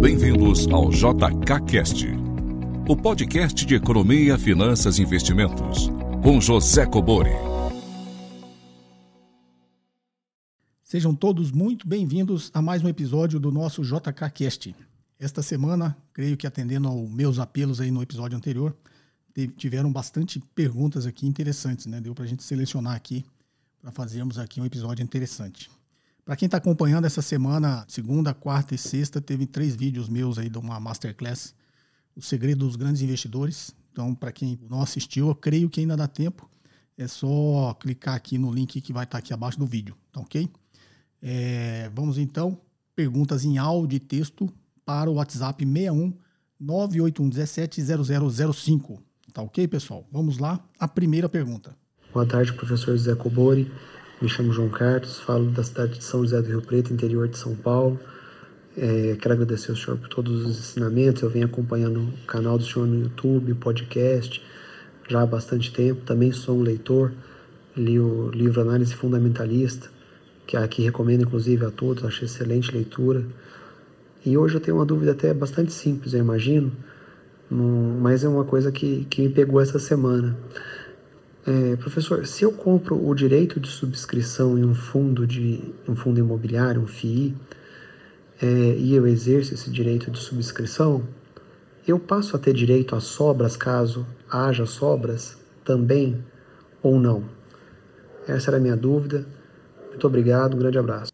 Bem-vindos ao JKCast, o podcast de economia, finanças e investimentos, com José Cobori. Sejam todos muito bem-vindos a mais um episódio do nosso JKCast. Esta semana, creio que atendendo aos meus apelos aí no episódio anterior, tiveram bastante perguntas aqui interessantes, né? Deu para a gente selecionar aqui para fazermos aqui um episódio interessante. Para quem está acompanhando essa semana, segunda, quarta e sexta, teve três vídeos meus aí de uma masterclass, o segredo dos grandes investidores. Então, para quem não assistiu, eu creio que ainda dá tempo. É só clicar aqui no link que vai estar tá aqui abaixo do vídeo, tá ok? É, vamos então, perguntas em áudio e texto para o WhatsApp 61 981 17 0005. Tá ok, pessoal? Vamos lá. A primeira pergunta. Boa tarde, professor Zé Cobori. Me chamo João Carlos, falo da cidade de São José do Rio Preto, interior de São Paulo. É, quero agradecer ao senhor por todos os ensinamentos. Eu venho acompanhando o canal do senhor no YouTube, podcast, já há bastante tempo. Também sou um leitor, li o livro Análise Fundamentalista, que aqui recomendo inclusive a todos, acho excelente leitura. E hoje eu tenho uma dúvida até bastante simples, eu imagino, mas é uma coisa que, que me pegou essa semana. É, professor, se eu compro o direito de subscrição em um fundo de um fundo imobiliário, um FII, é, e eu exerço esse direito de subscrição, eu passo a ter direito a sobras caso haja sobras também ou não? Essa era a minha dúvida. Muito obrigado, um grande abraço.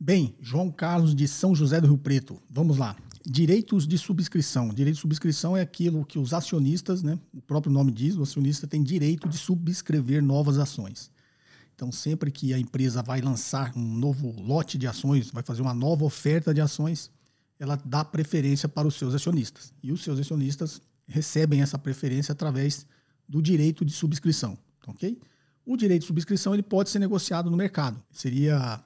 Bem, João Carlos de São José do Rio Preto, vamos lá. Direitos de subscrição. Direito de subscrição é aquilo que os acionistas, né, o próprio nome diz, o acionista tem direito de subscrever novas ações. Então, sempre que a empresa vai lançar um novo lote de ações, vai fazer uma nova oferta de ações, ela dá preferência para os seus acionistas. E os seus acionistas recebem essa preferência através do direito de subscrição, ok? O direito de subscrição ele pode ser negociado no mercado. Seria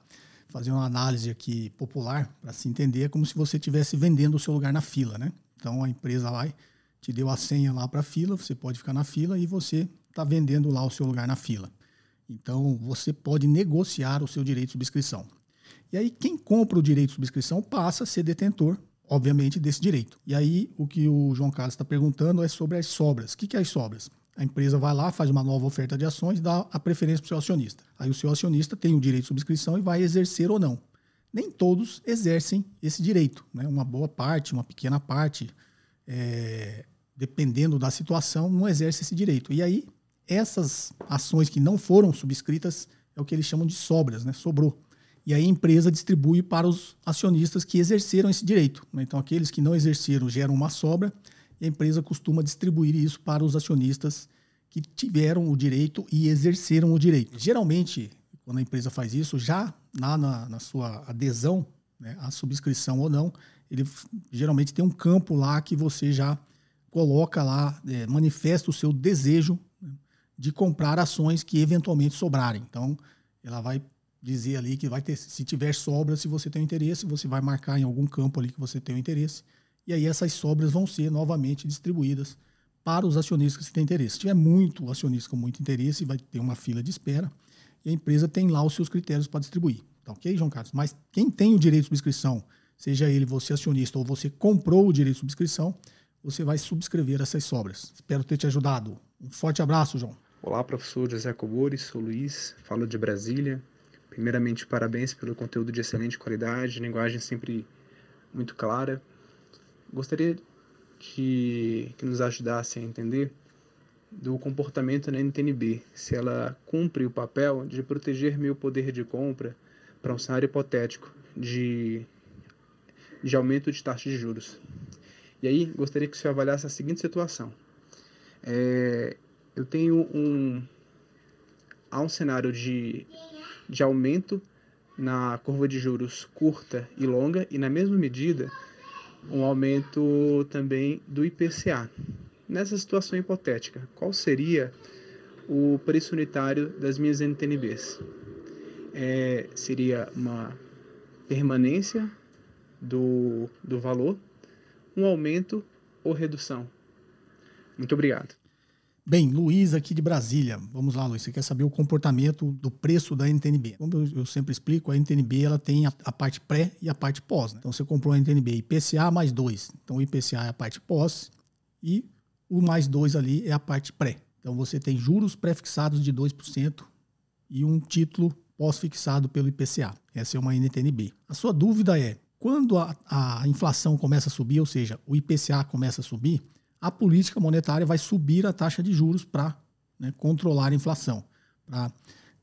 fazer uma análise aqui popular para se entender, é como se você estivesse vendendo o seu lugar na fila, né? Então a empresa vai, te deu a senha lá para a fila, você pode ficar na fila e você está vendendo lá o seu lugar na fila. Então você pode negociar o seu direito de subscrição. E aí quem compra o direito de subscrição passa a ser detentor, obviamente, desse direito. E aí o que o João Carlos está perguntando é sobre as sobras. O que, que é as sobras? A empresa vai lá, faz uma nova oferta de ações, dá a preferência para o seu acionista. Aí o seu acionista tem o direito de subscrição e vai exercer ou não. Nem todos exercem esse direito. Né? Uma boa parte, uma pequena parte, é, dependendo da situação, não exerce esse direito. E aí, essas ações que não foram subscritas é o que eles chamam de sobras, né? sobrou. E aí a empresa distribui para os acionistas que exerceram esse direito. Né? Então, aqueles que não exerceram geram uma sobra e a empresa costuma distribuir isso para os acionistas que tiveram o direito e exerceram o direito. Geralmente, quando a empresa faz isso, já na, na, na sua adesão, né, a subscrição ou não, ele geralmente tem um campo lá que você já coloca lá, é, manifesta o seu desejo né, de comprar ações que eventualmente sobrarem. Então, ela vai dizer ali que vai ter, se tiver sobra, se você tem interesse, você vai marcar em algum campo ali que você tem interesse e aí essas sobras vão ser novamente distribuídas para os acionistas que têm interesse. Se tiver muito acionista com muito interesse, vai ter uma fila de espera e a empresa tem lá os seus critérios para distribuir. Tá ok, João Carlos? Mas quem tem o direito de subscrição, seja ele você acionista ou você comprou o direito de subscrição, você vai subscrever essas sobras. Espero ter te ajudado. Um forte abraço, João. Olá, professor José Cobores, sou Luiz, falo de Brasília. Primeiramente, parabéns pelo conteúdo de excelente qualidade, linguagem sempre muito clara. Gostaria de que nos ajudasse a entender do comportamento na NTNB, se ela cumpre o papel de proteger meu poder de compra para um cenário hipotético de, de aumento de taxa de juros. E aí, gostaria que você avaliasse a seguinte situação. É, eu tenho um, há um cenário de, de aumento na curva de juros curta e longa, e na mesma medida um aumento também do IPCA. Nessa situação hipotética, qual seria o preço unitário das minhas NTNBs? É, seria uma permanência do, do valor, um aumento ou redução? Muito obrigado. Bem, Luiz aqui de Brasília. Vamos lá, Luiz. Você quer saber o comportamento do preço da NTNB? Como eu, sempre explico, a NTNB ela tem a, a parte pré e a parte pós. Né? Então você comprou a NTNB IPCA mais 2. Então o IPCA é a parte pós e o mais 2 ali é a parte pré. Então você tem juros pré-fixados de 2% e um título pós-fixado pelo IPCA. Essa é uma NTNB. A sua dúvida é, quando a, a inflação começa a subir, ou seja, o IPCA começa a subir, a política monetária vai subir a taxa de juros para né, controlar a inflação, para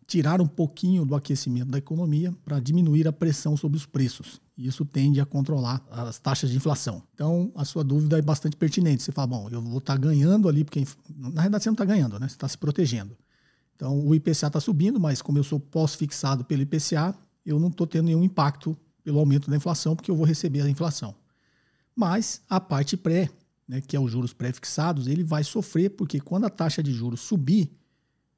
tirar um pouquinho do aquecimento da economia, para diminuir a pressão sobre os preços. Isso tende a controlar as taxas de inflação. Então, a sua dúvida é bastante pertinente. Você fala, bom, eu vou estar tá ganhando ali, porque na verdade você não está ganhando, né? Você está se protegendo. Então, o IPCA está subindo, mas como eu sou pós-fixado pelo IPCA, eu não estou tendo nenhum impacto pelo aumento da inflação, porque eu vou receber a inflação. Mas a parte pré, né, que é os juros pré-fixados, ele vai sofrer, porque quando a taxa de juros subir,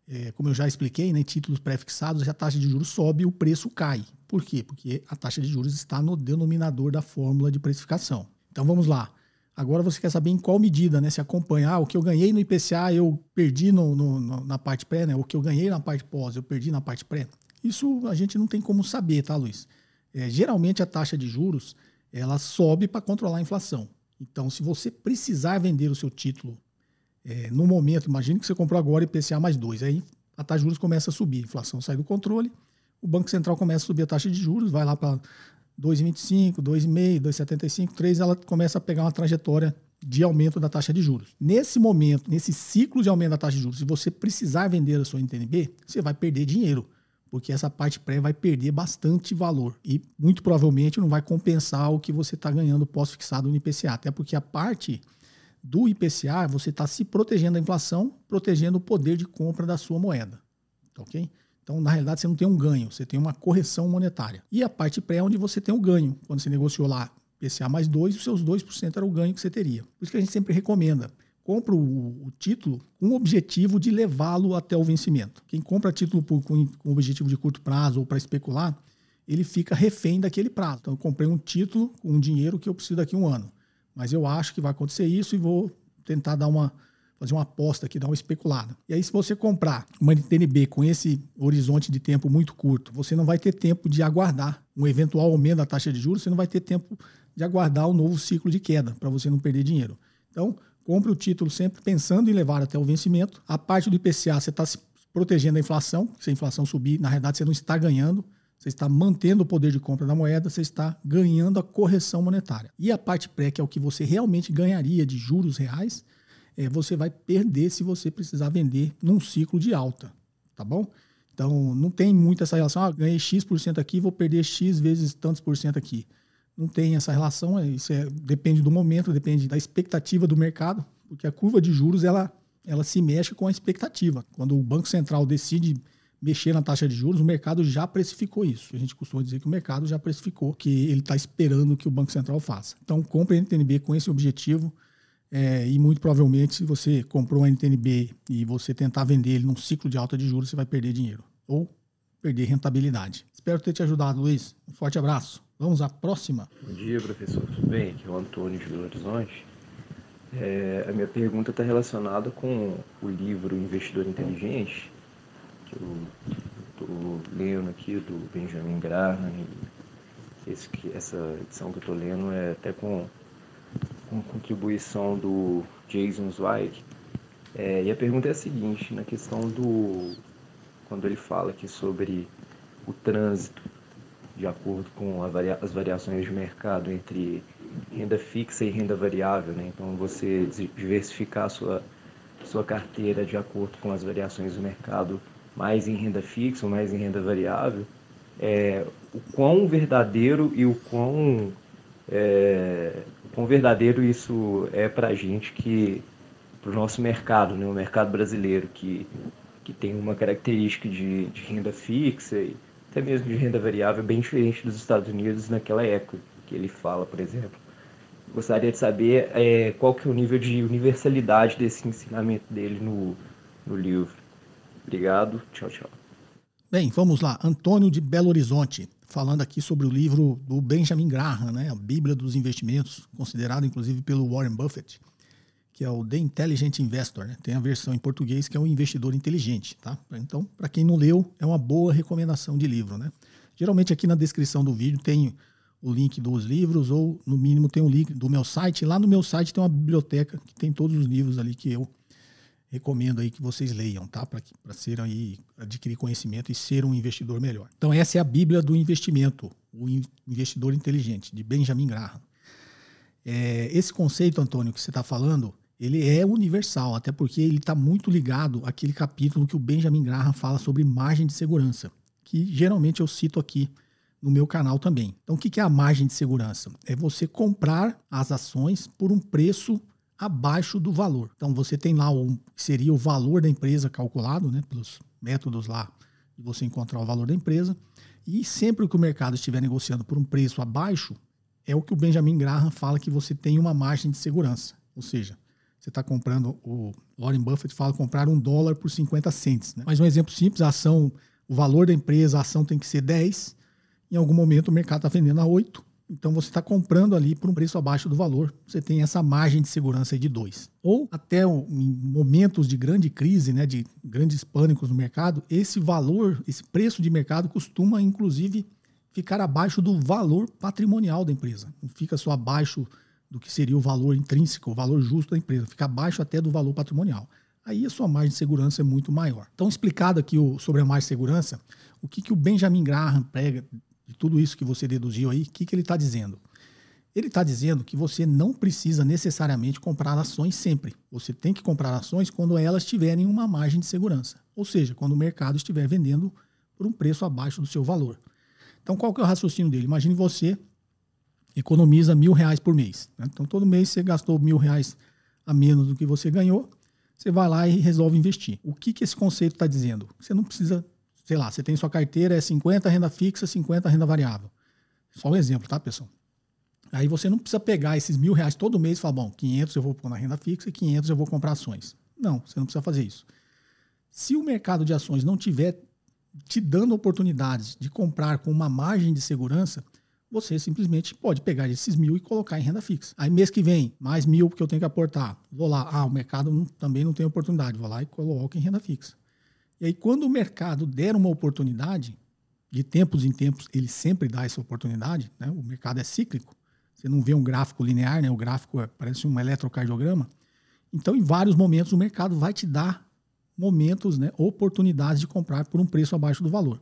é, como eu já expliquei, né, títulos pré-fixados, a taxa de juros sobe o preço cai. Por quê? Porque a taxa de juros está no denominador da fórmula de precificação. Então vamos lá. Agora você quer saber em qual medida, né? Se acompanhar ah, o que eu ganhei no IPCA, eu perdi no, no, na parte pré, né? O que eu ganhei na parte pós, eu perdi na parte pré. Isso a gente não tem como saber, tá, Luiz? É, geralmente a taxa de juros ela sobe para controlar a inflação. Então, se você precisar vender o seu título é, no momento, imagine que você comprou agora IPCA mais 2, aí a taxa de juros começa a subir, a inflação sai do controle, o Banco Central começa a subir a taxa de juros, vai lá para 2,25, 2,5, 2,75, 3, ela começa a pegar uma trajetória de aumento da taxa de juros. Nesse momento, nesse ciclo de aumento da taxa de juros, se você precisar vender a sua NTNB, você vai perder dinheiro, porque essa parte pré vai perder bastante valor e muito provavelmente não vai compensar o que você está ganhando pós-fixado no IPCA, até porque a parte do IPCA você está se protegendo da inflação, protegendo o poder de compra da sua moeda, ok? Então, na realidade, você não tem um ganho, você tem uma correção monetária. E a parte pré é onde você tem o ganho. Quando você negociou lá PCA mais 2, os seus 2% era o ganho que você teria. Por isso que a gente sempre recomenda. Compra o, título com o objetivo de levá-lo até o vencimento. Quem compra título por, com, com objetivo de curto prazo ou para especular, ele fica refém daquele prazo. Então, eu comprei um título com um dinheiro que eu preciso daqui a um ano. Mas eu acho que vai acontecer isso e vou tentar dar uma fazer uma aposta aqui, dar uma especulada. E aí, se você comprar uma NTNB com esse horizonte de tempo muito curto, você não vai ter tempo de aguardar um eventual aumento da taxa de juros, você não vai ter tempo de aguardar o um novo ciclo de queda, para você não perder dinheiro. Então, compre o título sempre pensando em levar até o vencimento. A parte do IPCA, você está se protegendo da inflação. Se a inflação subir, na realidade, você não está ganhando. Você está mantendo o poder de compra da moeda, você está ganhando a correção monetária. E a parte pré, que é o que você realmente ganharia de juros reais, é, você vai perder se você precisar vender num ciclo de alta, tá bom? Então, não tem muito essa relação, ah, ganhei X% aqui, vou perder X vezes tantos por cento aqui. Não tem essa relação, é, isso é, depende do momento, depende da expectativa do mercado, porque a curva de juros, ela, ela se mexe com a expectativa. Quando o Banco Central decide mexer na taxa de juros, o mercado já precificou isso. A gente costuma dizer que o mercado já precificou que ele está esperando que o Banco Central faça. Então, compre NTNB com esse objetivo, é, e muito provavelmente, se você comprou um NTNB e você tentar vender ele num ciclo de alta de juros, você vai perder dinheiro ou perder rentabilidade. Espero ter te ajudado, Luiz. Um forte abraço. Vamos à próxima. Bom dia, professor. Tudo bem? Aqui é o Antônio de Belo Horizonte. É, a minha pergunta está relacionada com o livro Investidor Inteligente, que eu estou lendo aqui, do Benjamin Graham. Esse, essa edição que eu estou lendo é até com com contribuição do Jason Zweig. É, e a pergunta é a seguinte, na questão do... quando ele fala aqui sobre o trânsito de acordo com varia, as variações de mercado entre renda fixa e renda variável, né? Então você diversificar a sua, sua carteira de acordo com as variações do mercado, mais em renda fixa ou mais em renda variável, é, o quão verdadeiro e o quão é, quão verdadeiro isso é para a gente que para o nosso mercado, né, o mercado brasileiro que que tem uma característica de, de renda fixa e até mesmo de renda variável bem diferente dos Estados Unidos naquela época que ele fala, por exemplo. Gostaria de saber é, qual que é o nível de universalidade desse ensinamento dele no, no livro. Obrigado, tchau, tchau. Bem, vamos lá. Antônio de Belo Horizonte falando aqui sobre o livro do Benjamin Graham, né, a Bíblia dos Investimentos, considerado inclusive pelo Warren Buffett, que é o The Intelligent Investor. Né? Tem a versão em português que é o investidor inteligente. Tá? Então, para quem não leu, é uma boa recomendação de livro. Né? Geralmente aqui na descrição do vídeo tem o link dos livros ou no mínimo tem o link do meu site. Lá no meu site tem uma biblioteca que tem todos os livros ali que eu recomendo aí que vocês leiam, tá? Para ser aí adquirir conhecimento e ser um investidor melhor. Então essa é a Bíblia do investimento, o investidor inteligente de Benjamin Graham. É, esse conceito, Antônio, que você está falando, ele é universal, até porque ele está muito ligado àquele capítulo que o Benjamin Graham fala sobre margem de segurança, que geralmente eu cito aqui no meu canal também. Então, o que é a margem de segurança? É você comprar as ações por um preço abaixo do valor. Então, você tem lá o seria o valor da empresa calculado, né, pelos métodos lá de você encontrar o valor da empresa. E sempre que o mercado estiver negociando por um preço abaixo, é o que o Benjamin Graham fala que você tem uma margem de segurança. Ou seja, você está comprando, o Warren Buffett fala comprar um dólar por 50 centes. Né? Mas um exemplo simples, a ação, o valor da empresa, a ação tem que ser 10 em algum momento o mercado está vendendo a 8, então você está comprando ali por um preço abaixo do valor, você tem essa margem de segurança de 2. Ou até em momentos de grande crise, né, de grandes pânicos no mercado, esse valor, esse preço de mercado costuma inclusive ficar abaixo do valor patrimonial da empresa. Não fica só abaixo do que seria o valor intrínseco, o valor justo da empresa, fica abaixo até do valor patrimonial. Aí a sua margem de segurança é muito maior. Então, explicado aqui o, sobre a margem de segurança, o que, que o Benjamin Graham prega de tudo isso que você deduziu aí, o que, que ele está dizendo? Ele está dizendo que você não precisa necessariamente comprar ações sempre. Você tem que comprar ações quando elas tiverem uma margem de segurança. Ou seja, quando o mercado estiver vendendo por um preço abaixo do seu valor. Então, qual que é o raciocínio dele? Imagine você economiza mil reais por mês. Né? Então, todo mês você gastou mil reais a menos do que você ganhou, você vai lá e resolve investir. O que, que esse conceito está dizendo? Você não precisa sei lá, você tem sua carteira, é 50 renda fixa, 50 renda variável. Só um exemplo, tá, pessoal? Aí você não precisa pegar esses mil reais todo mês e falar, bom, 500 eu vou pôr na renda fixa e 500 eu vou comprar ações. Não, você não precisa fazer isso. Se o mercado de ações não tiver te dando oportunidades de comprar com uma margem de segurança, você simplesmente pode pegar esses mil e colocar em renda fixa. Aí mês que vem, mais mil porque eu tenho que aportar. Vou lá, ah, o mercado não, também não tem oportunidade, vou lá e coloco em renda fixa. E aí, quando o mercado der uma oportunidade, de tempos em tempos ele sempre dá essa oportunidade, né? o mercado é cíclico, você não vê um gráfico linear, né? o gráfico é, parece um eletrocardiograma. Então, em vários momentos, o mercado vai te dar momentos, né? oportunidades de comprar por um preço abaixo do valor.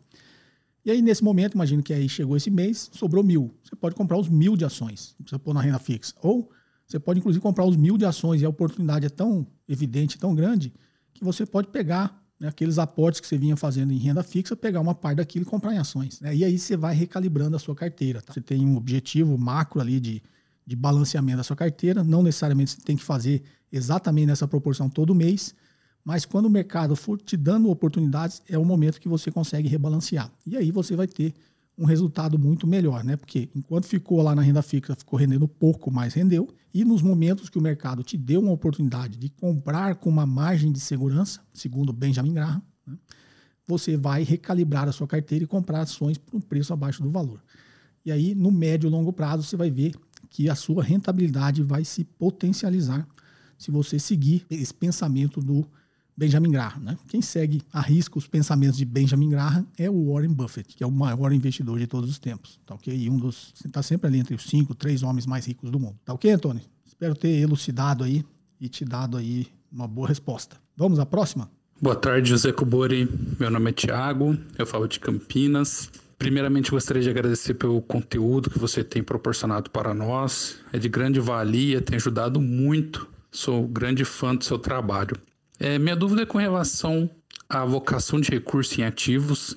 E aí, nesse momento, imagino que aí chegou esse mês, sobrou mil. Você pode comprar os mil de ações, precisa pôr na renda fixa. Ou você pode, inclusive, comprar os mil de ações e a oportunidade é tão evidente, tão grande, que você pode pegar né, aqueles aportes que você vinha fazendo em renda fixa, pegar uma parte daquilo e comprar em ações. Né? E aí você vai recalibrando a sua carteira. Tá? Você tem um objetivo macro ali de, de balanceamento da sua carteira. Não necessariamente você tem que fazer exatamente nessa proporção todo mês, mas quando o mercado for te dando oportunidades, é o momento que você consegue rebalancear. E aí você vai ter um resultado muito melhor, né? Porque enquanto ficou lá na renda fixa, ficou rendendo pouco, mas rendeu. E nos momentos que o mercado te deu uma oportunidade de comprar com uma margem de segurança, segundo Benjamin Graham, né? você vai recalibrar a sua carteira e comprar ações por um preço abaixo do valor. E aí, no médio e longo prazo, você vai ver que a sua rentabilidade vai se potencializar se você seguir esse pensamento do Benjamin Graham. Né? Quem segue a risco os pensamentos de Benjamin Graham é o Warren Buffett, que é o maior investidor de todos os tempos. Tá ok? E um dos. Está sempre ali entre os cinco, três homens mais ricos do mundo. Tá ok, Antônio? Espero ter elucidado aí e te dado aí uma boa resposta. Vamos à próxima? Boa tarde, José Cobori. Meu nome é Tiago, eu falo de Campinas. Primeiramente, gostaria de agradecer pelo conteúdo que você tem proporcionado para nós. É de grande valia, tem ajudado muito. Sou grande fã do seu trabalho. É, minha dúvida é com relação à vocação de recursos em ativos.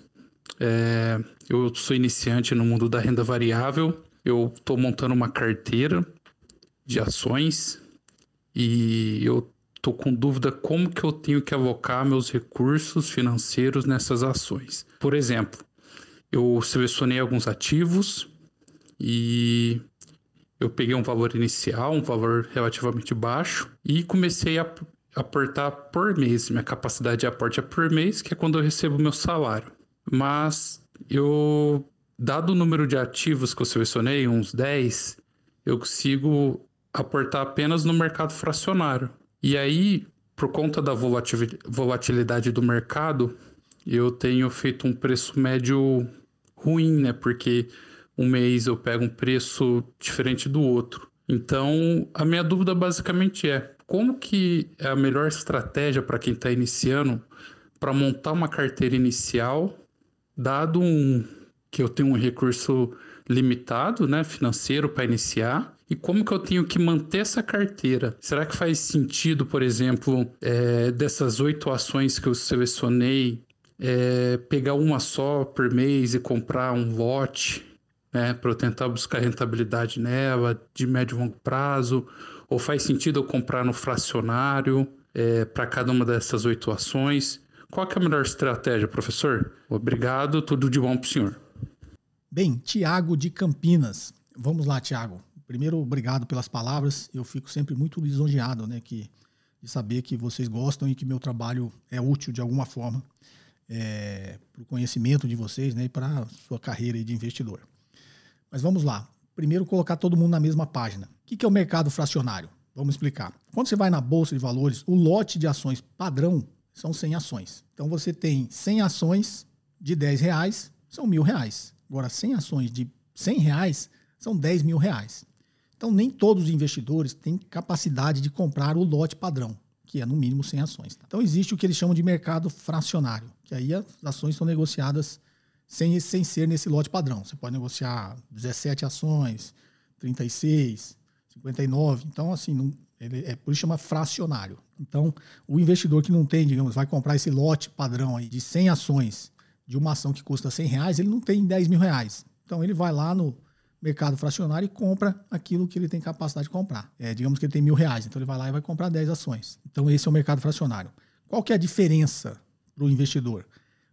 É, eu sou iniciante no mundo da renda variável. Eu estou montando uma carteira de ações e eu estou com dúvida como que eu tenho que avocar meus recursos financeiros nessas ações. Por exemplo, eu selecionei alguns ativos e eu peguei um valor inicial, um valor relativamente baixo e comecei a aportar por mês. Minha capacidade de aporte é por mês, que é quando eu recebo meu salário. Mas eu, dado o número de ativos que eu selecionei, uns 10, eu consigo aportar apenas no mercado fracionário. E aí, por conta da volatilidade do mercado, eu tenho feito um preço médio ruim, né? Porque um mês eu pego um preço diferente do outro. Então, a minha dúvida basicamente é: como que é a melhor estratégia para quem está iniciando para montar uma carteira inicial, dado um, que eu tenho um recurso limitado, né, financeiro para iniciar, e como que eu tenho que manter essa carteira? Será que faz sentido, por exemplo, é, dessas oito ações que eu selecionei, é, pegar uma só por mês e comprar um lote, né, para eu tentar buscar rentabilidade nela de médio e longo prazo? Ou faz sentido eu comprar no fracionário é, para cada uma dessas oito ações? Qual é a melhor estratégia, professor? Obrigado, tudo de bom para o senhor. Bem, Tiago de Campinas. Vamos lá, Tiago. Primeiro, obrigado pelas palavras. Eu fico sempre muito lisonjeado né, que, de saber que vocês gostam e que meu trabalho é útil de alguma forma é, para o conhecimento de vocês né, e para a sua carreira de investidor. Mas vamos lá. Primeiro, colocar todo mundo na mesma página. O que é o mercado fracionário? Vamos explicar. Quando você vai na Bolsa de Valores, o lote de ações padrão são 100 ações. Então você tem 100 ações de 10 reais, são mil reais. Agora, 100 ações de 100 reais são 10 mil reais. Então nem todos os investidores têm capacidade de comprar o lote padrão, que é no mínimo 100 ações. Então existe o que eles chamam de mercado fracionário, que aí as ações são negociadas sem, sem ser nesse lote padrão. Você pode negociar 17 ações, 36, 59. Então, assim, não, ele é por isso chama fracionário. Então, o investidor que não tem, digamos, vai comprar esse lote padrão aí de 100 ações de uma ação que custa 100 reais, ele não tem 10 mil reais. Então, ele vai lá no mercado fracionário e compra aquilo que ele tem capacidade de comprar. É, digamos que ele tem mil reais, então ele vai lá e vai comprar 10 ações. Então, esse é o mercado fracionário. Qual que é a diferença para o investidor?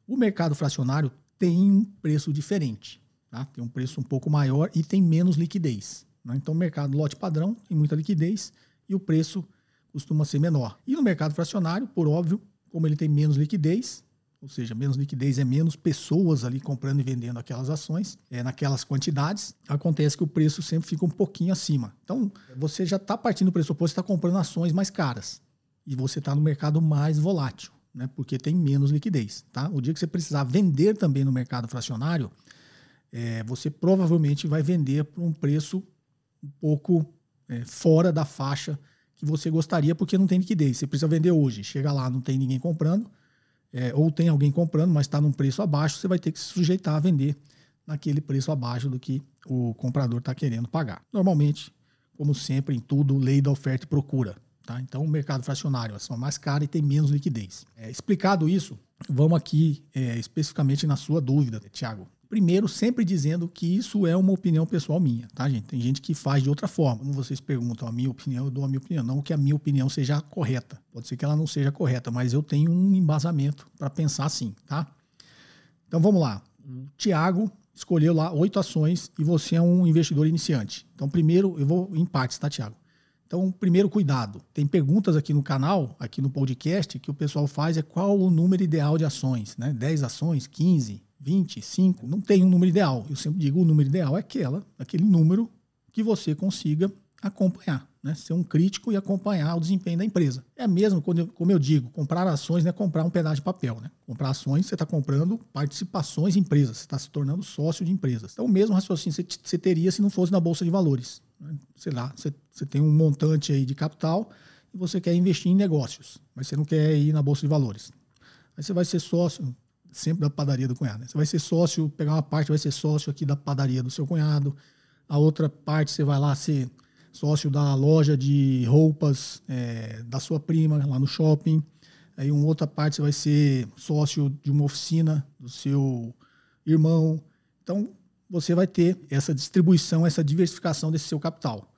O mercado fracionário tem um preço diferente. Tá? Tem um preço um pouco maior e tem menos liquidez. Né? Então, mercado lote padrão tem muita liquidez e o preço costuma ser menor. E no mercado fracionário, por óbvio, como ele tem menos liquidez, ou seja, menos liquidez é menos pessoas ali comprando e vendendo aquelas ações, é, naquelas quantidades, acontece que o preço sempre fica um pouquinho acima. Então, você já está partindo do pressuposto que está comprando ações mais caras e você está no mercado mais volátil, né, porque tem menos liquidez. Tá? O dia que você precisar vender também no mercado fracionário, é, você provavelmente vai vender por um preço um pouco é, fora da faixa que você gostaria, porque não tem liquidez. Você precisa vender hoje. Chega lá, não tem ninguém comprando, é, ou tem alguém comprando, mas está num preço abaixo, você vai ter que se sujeitar a vender naquele preço abaixo do que o comprador está querendo pagar. Normalmente, como sempre, em tudo, lei da oferta e procura. Tá? Então, o mercado fracionário é mais caro e tem menos liquidez. É, explicado isso, vamos aqui é, especificamente na sua dúvida, Tiago. Primeiro, sempre dizendo que isso é uma opinião pessoal minha, tá, gente? Tem gente que faz de outra forma. Como vocês perguntam a minha opinião, eu dou a minha opinião. Não que a minha opinião seja correta. Pode ser que ela não seja correta, mas eu tenho um embasamento para pensar assim, tá? Então vamos lá. O Tiago escolheu lá oito ações e você é um investidor iniciante. Então, primeiro, eu vou em partes, tá, Tiago? Então, primeiro, cuidado. Tem perguntas aqui no canal, aqui no podcast, que o pessoal faz é qual o número ideal de ações, né? 10 ações, 15, 25, não tem um número ideal. Eu sempre digo o número ideal é aquela, aquele número que você consiga acompanhar, né? ser um crítico e acompanhar o desempenho da empresa. É mesmo, eu, como eu digo, comprar ações não é comprar um pedaço de papel. Né? Comprar ações, você está comprando participações em empresas, você está se tornando sócio de empresas. Então, o mesmo raciocínio você, você teria se não fosse na Bolsa de Valores. Né? Sei lá, você, você tem um montante aí de capital e você quer investir em negócios, mas você não quer ir na Bolsa de Valores. Aí você vai ser sócio, sempre da padaria do cunhado. Né? Você vai ser sócio, pegar uma parte, vai ser sócio aqui da padaria do seu cunhado, a outra parte você vai lá ser sócio da loja de roupas é, da sua prima lá no shopping. Aí uma outra parte você vai ser sócio de uma oficina do seu irmão. Então você vai ter essa distribuição, essa diversificação desse seu capital.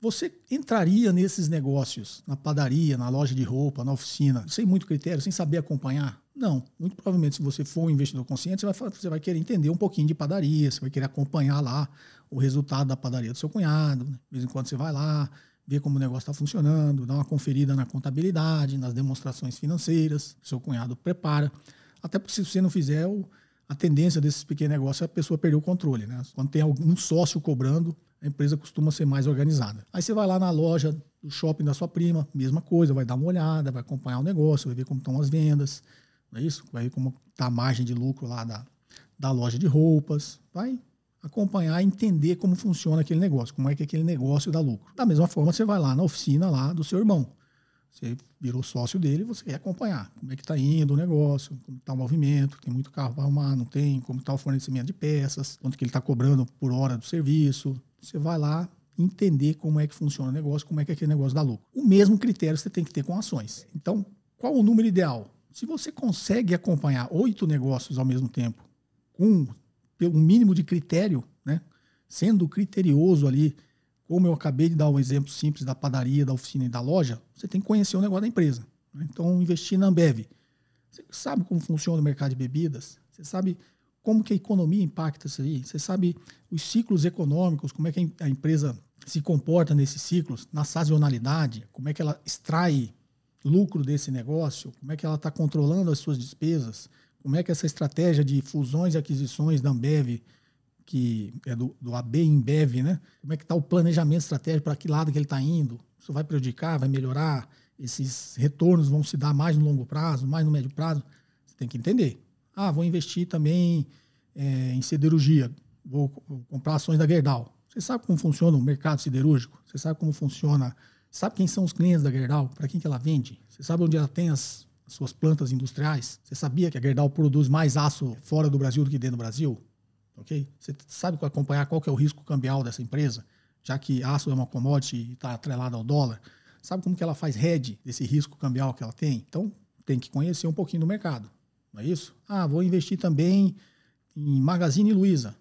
Você entraria nesses negócios, na padaria, na loja de roupa, na oficina, sem muito critério, sem saber acompanhar? Não. Muito provavelmente, se você for um investidor consciente, você vai, você vai querer entender um pouquinho de padaria, você vai querer acompanhar lá o resultado da padaria do seu cunhado. Né? De vez em quando você vai lá, ver como o negócio está funcionando, dar uma conferida na contabilidade, nas demonstrações financeiras seu cunhado prepara. Até porque se você não fizer, a tendência desses pequenos negócios é a pessoa perder o controle. Né? Quando tem algum sócio cobrando, a empresa costuma ser mais organizada. Aí você vai lá na loja do shopping da sua prima, mesma coisa, vai dar uma olhada, vai acompanhar o negócio, vai ver como estão as vendas, não é isso? Vai ver como está a margem de lucro lá da, da loja de roupas, vai acompanhar e entender como funciona aquele negócio, como é que aquele negócio dá lucro. Da mesma forma, você vai lá na oficina lá do seu irmão. Você virou sócio dele, você quer acompanhar como é que está indo o negócio, como está o movimento, tem muito carro para arrumar, não tem, como está o fornecimento de peças, quanto que ele está cobrando por hora do serviço. Você vai lá entender como é que funciona o negócio, como é que aquele negócio dá lucro. O mesmo critério você tem que ter com ações. Então, qual o número ideal? Se você consegue acompanhar oito negócios ao mesmo tempo, com um mínimo de critério, né? sendo criterioso ali, como eu acabei de dar um exemplo simples da padaria, da oficina e da loja, você tem que conhecer o negócio da empresa. Né? Então, investir na Ambev. Você sabe como funciona o mercado de bebidas? Você sabe como que a economia impacta isso aí? Você sabe os ciclos econômicos, como é que a empresa se comporta nesses ciclos, na sazonalidade, como é que ela extrai lucro desse negócio, como é que ela está controlando as suas despesas, como é que essa estratégia de fusões e aquisições da Ambev, que é do, do AB Embev, né? Como é que está o planejamento estratégico, para que lado que ele está indo? Isso vai prejudicar, vai melhorar? Esses retornos vão se dar mais no longo prazo, mais no médio prazo? Você tem que entender. Ah, vou investir também é, em siderurgia, vou, vou comprar ações da Gerdau. Você sabe como funciona o mercado siderúrgico? Você sabe como funciona Sabe quem são os clientes da Gerdau? Para quem que ela vende? Você sabe onde ela tem as, as, suas plantas industriais? Você sabia que a Gerdau produz mais aço fora do Brasil do que dentro do Brasil? Ok? Você sabe acompanhar qual que é o risco cambial dessa empresa? Já que aço é uma commodity e está atrelada ao dólar. Sabe como que ela faz hedge desse risco cambial que ela tem? Então, tem que conhecer um pouquinho do mercado. Não é isso? Ah, vou investir também em Magazine Luiza.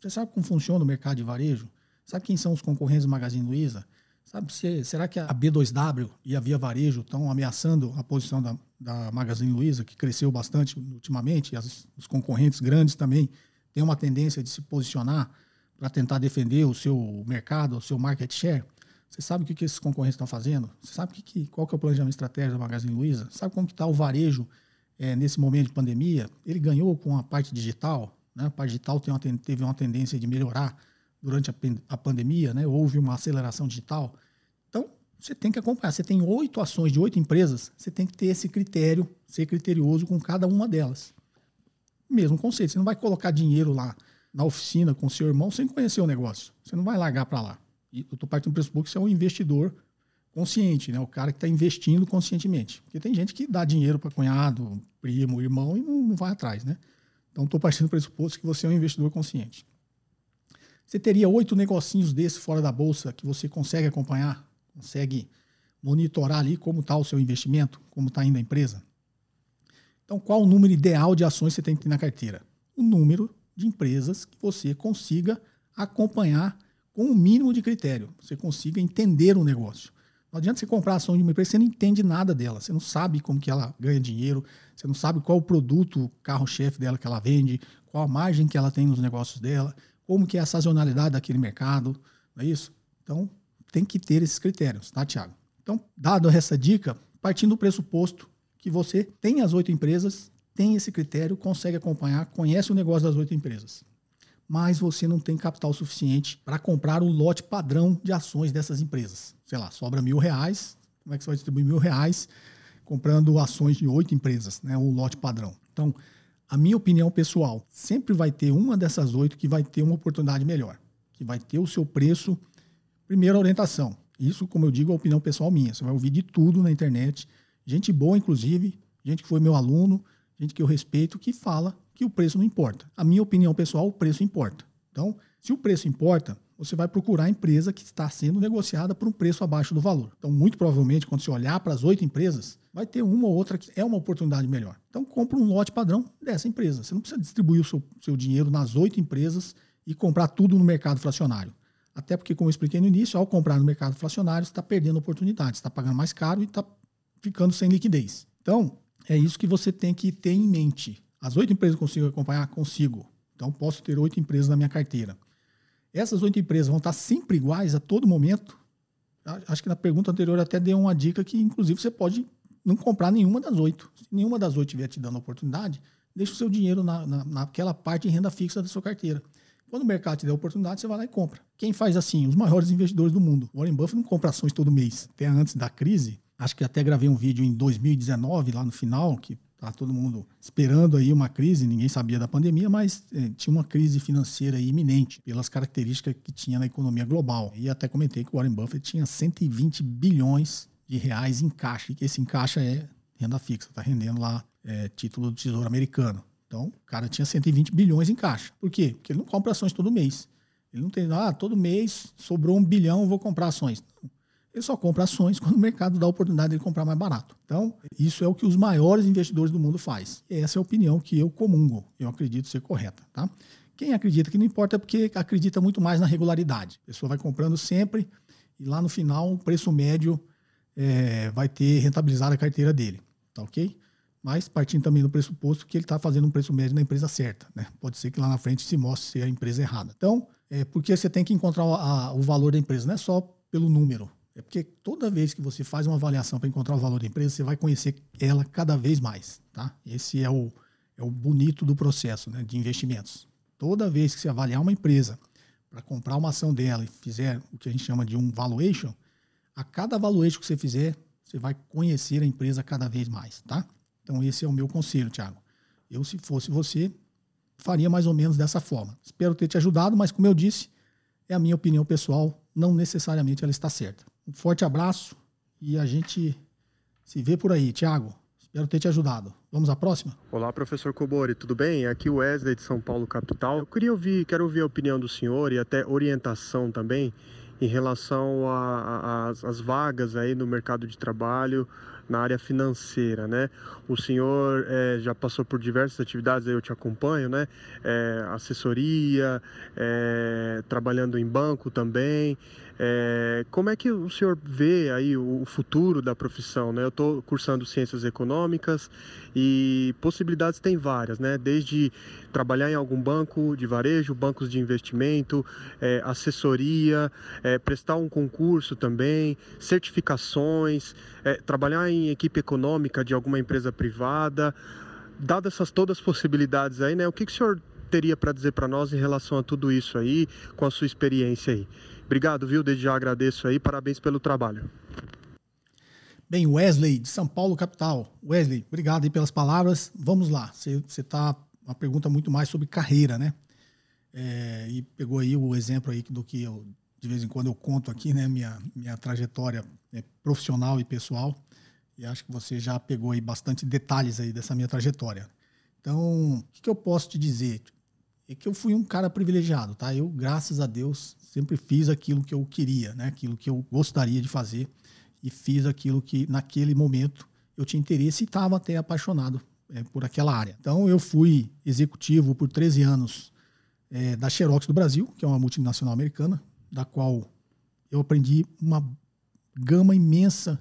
Você sabe como funciona o mercado de varejo? Sabe quem são os concorrentes do Magazine Luiza? Sabe, se, será que a B2W e a Via Varejo estão ameaçando a posição da, da Magazine Luiza, que cresceu bastante ultimamente, e as, os concorrentes grandes também têm uma tendência de se posicionar para tentar defender o seu mercado, o seu market share? Você sabe o que, que esses concorrentes estão fazendo? Você sabe que, que, qual que é o planejamento estratégico da Magazine Luiza? Sabe como está o varejo é, nesse momento de pandemia? Ele ganhou com a parte digital, né? a parte digital uma, teve uma tendência de melhorar durante a, a pandemia, né? houve uma aceleração digital. Então, você tem que acompanhar. Você tem oito ações de oito empresas, você tem que ter esse critério, ser criterioso com cada uma delas. Mesmo conceito, você não vai colocar dinheiro lá na oficina com seu irmão sem conhecer o negócio. Você não vai largar para lá. E eu estou partindo do pressuposto que você é um investidor consciente, né? o cara que está investindo conscientemente. Porque tem gente que dá dinheiro para cunhado, primo, irmão e não, não vai atrás. Né? Então, estou partindo do pressuposto que você é um investidor consciente. Você teria oito negocinhos desse fora da bolsa que você consegue acompanhar, consegue monitorar ali como está o seu investimento, como está indo a empresa. Então, qual o número ideal de ações você tem que ter na carteira? O número de empresas que você consiga acompanhar com o um mínimo de critério, você consiga entender o negócio. Não adianta você comprar ação de uma empresa, você não entende nada dela, você não sabe como que ela ganha dinheiro, você não sabe qual o produto, carro-chefe dela que ela vende, qual a margem que ela tem nos negócios dela, como que é a sazonalidade daquele mercado, não é isso? Então, tem que ter esses critérios, tá, Tiago? Então, dado essa dica, partindo do pressuposto que você tem as oito empresas, tem esse critério, consegue acompanhar, conhece o negócio das oito empresas, mas você não tem capital suficiente para comprar um lote padrão de ações dessas empresas. Sei lá, sobra mil reais, como é que você vai distribuir mil reais comprando ações de oito empresas, né? Um lote padrão. Então, a minha opinião pessoal, sempre vai ter uma dessas oito que vai ter uma oportunidade melhor, que vai ter o seu preço, primeira orientação. Isso, como eu digo, é a opinião pessoal minha. Você vai ouvir de tudo na internet, gente boa, inclusive, gente que foi meu aluno, gente que eu respeito, que fala que o preço não importa. A minha opinião pessoal, o preço importa. Então, se o preço importa, você vai procurar a empresa que está sendo negociada por um preço abaixo do valor. Então, muito provavelmente, quando você olhar para as oito empresas, vai ter uma ou outra que é uma oportunidade melhor. Então, compra um lote padrão dessa empresa. Você não precisa distribuir o seu, seu dinheiro nas oito empresas e comprar tudo no mercado fracionário. Até porque, como eu expliquei no início, ao comprar no mercado fracionário, você está perdendo oportunidades, está pagando mais caro e está ficando sem liquidez. Então, é isso que você tem que ter em mente. As oito empresas consigo acompanhar? Consigo. Então, posso ter oito empresas na minha carteira. Essas oito empresas vão estar sempre iguais a todo momento? Acho que na pergunta anterior até dei uma dica que, inclusive, você pode não comprar nenhuma das oito. Se nenhuma das oito estiver te dando oportunidade, deixa o seu dinheiro na, na, naquela parte de renda fixa da sua carteira. Quando o mercado te der oportunidade, você vai lá e compra. Quem faz assim? Os maiores investidores do mundo. Warren Buffett não compra ações todo mês. Até antes da crise, acho que até gravei um vídeo em 2019, lá no final, que tá todo mundo esperando aí uma crise, ninguém sabia da pandemia, mas eh, tinha uma crise financeira iminente pelas características que tinha na economia global. E até comentei que o Warren Buffett tinha 120 bilhões de reais em caixa, e que esse em caixa é renda fixa, está rendendo lá é, título do Tesouro Americano. Então, o cara tinha 120 bilhões em caixa. Por quê? Porque ele não compra ações todo mês. Ele não tem, ah, todo mês sobrou um bilhão, vou comprar ações. Ele só compra ações quando o mercado dá a oportunidade de comprar mais barato. Então, isso é o que os maiores investidores do mundo faz. E essa é a opinião que eu comungo, eu acredito ser correta, tá? Quem acredita que não importa é porque acredita muito mais na regularidade. A pessoa vai comprando sempre e lá no final o preço médio é, vai ter rentabilizado a carteira dele, tá ok? mas partindo também do pressuposto que ele está fazendo um preço médio na empresa certa. Né? Pode ser que lá na frente se mostre ser a empresa errada. Então, é porque você tem que encontrar a, o valor da empresa, não é só pelo número. É porque toda vez que você faz uma avaliação para encontrar o valor da empresa, você vai conhecer ela cada vez mais. Tá? Esse é o, é o bonito do processo né, de investimentos. Toda vez que você avaliar uma empresa para comprar uma ação dela e fizer o que a gente chama de um valuation, a cada valuation que você fizer, você vai conhecer a empresa cada vez mais. Tá? Então, esse é o meu conselho, Thiago. Eu, se fosse você, faria mais ou menos dessa forma. Espero ter te ajudado, mas, como eu disse, é a minha opinião pessoal, não necessariamente ela está certa. Um forte abraço e a gente se vê por aí, Thiago. Espero ter te ajudado. Vamos à próxima? Olá, professor Cobori, tudo bem? Aqui o Wesley de São Paulo, capital. Eu queria ouvir, quero ouvir a opinião do senhor e até orientação também em relação às vagas aí no mercado de trabalho, na área financeira, né? O senhor é, já passou por diversas atividades, eu te acompanho, né? É, assessoria, é, trabalhando em banco também. É, como é que o senhor vê aí o, futuro da profissão? Né? Eu estou cursando ciências econômicas e possibilidades tem várias, né? Desde trabalhar em algum banco de varejo, bancos de investimento, é, assessoria, é, prestar um concurso também, certificações, é, trabalhar em equipe econômica de alguma empresa privada. Dadas essas todas as possibilidades aí, né? O que, que o senhor teria para dizer para nós em relação a tudo isso aí, com a sua experiência aí? Obrigado, viu? Desde já agradeço aí, parabéns pelo trabalho. Bem, Wesley, de São Paulo, capital. Wesley, obrigado aí pelas palavras. Vamos lá, você está uma pergunta muito mais sobre carreira, né? É, e pegou aí o exemplo aí do que eu, de vez em quando, eu conto aqui, né? Minha, minha trajetória né, profissional e pessoal. E acho que você já pegou aí bastante detalhes aí dessa minha trajetória. Então, o que, que eu posso te dizer? É que eu fui um cara privilegiado, tá? Eu, graças a Deus, sempre fiz aquilo que eu queria, né? aquilo que eu gostaria de fazer e fiz aquilo que naquele momento eu tinha interesse e estava até apaixonado é, por aquela área. Então eu fui executivo por 13 anos é, da Xerox do Brasil, que é uma multinacional americana, da qual eu aprendi uma gama imensa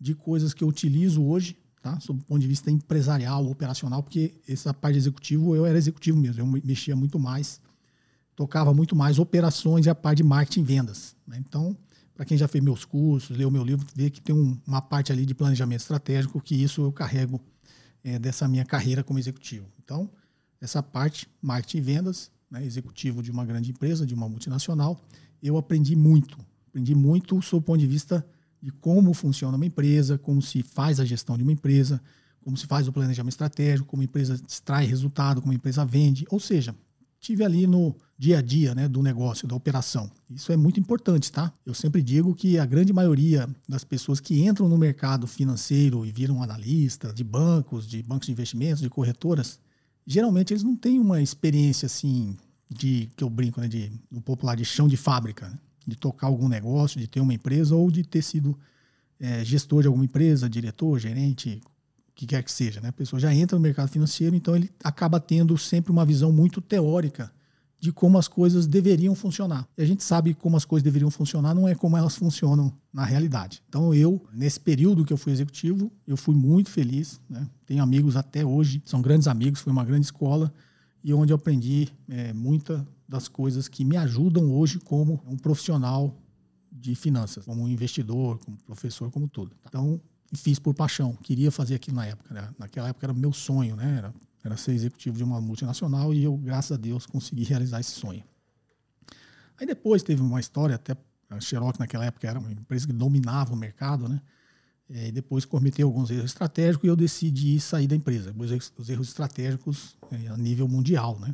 de coisas que eu utilizo hoje, tá? sob o ponto de vista empresarial, operacional, porque essa parte de executivo eu era executivo mesmo, eu mexia muito mais tocava muito mais operações e a parte de marketing e vendas. Né? Então, para quem já fez meus cursos, leu meu livro, vê que tem um, uma parte ali de planejamento estratégico, que isso eu carrego é, dessa minha carreira como executivo. Então, essa parte, marketing e vendas, né, executivo de uma grande empresa, de uma multinacional, eu aprendi muito. Aprendi muito sob o ponto de vista de como funciona uma empresa, como se faz a gestão de uma empresa, como se faz o planejamento estratégico, como a empresa extrai resultado, como a empresa vende. Ou seja, tive ali no dia a dia né, do negócio, da operação. Isso é muito importante, tá? Eu sempre digo que a grande maioria das pessoas que entram no mercado financeiro e viram analista de bancos, de bancos de investimentos, de corretoras, geralmente eles não têm uma experiência assim de que eu brinco, né, de no popular de chão de fábrica, né? de tocar algum negócio, de ter uma empresa ou de ter sido é, gestor de alguma empresa, diretor, gerente, que quer que seja, né? A pessoa já entra no mercado financeiro, então ele acaba tendo sempre uma visão muito teórica de como as coisas deveriam funcionar. E a gente sabe como as coisas deveriam funcionar, não é como elas funcionam na realidade. Então eu, nesse período que eu fui executivo, eu fui muito feliz, né? Tenho amigos até hoje, são grandes amigos, foi uma grande escola e onde eu aprendi é, muitas das coisas que me ajudam hoje como um profissional de finanças, como investidor, como professor, como tudo. Então, e fiz por paixão. Queria fazer aquilo na época. Né? Naquela época era meu sonho, né? Era, era ser executivo de uma multinacional e eu, graças a Deus, consegui realizar esse sonho. Aí depois teve uma história, até a Xerox naquela época era uma empresa que dominava o mercado, né? E depois cometeu alguns erros estratégicos e eu decidi sair da empresa. Os erros estratégicos é, a nível mundial, né?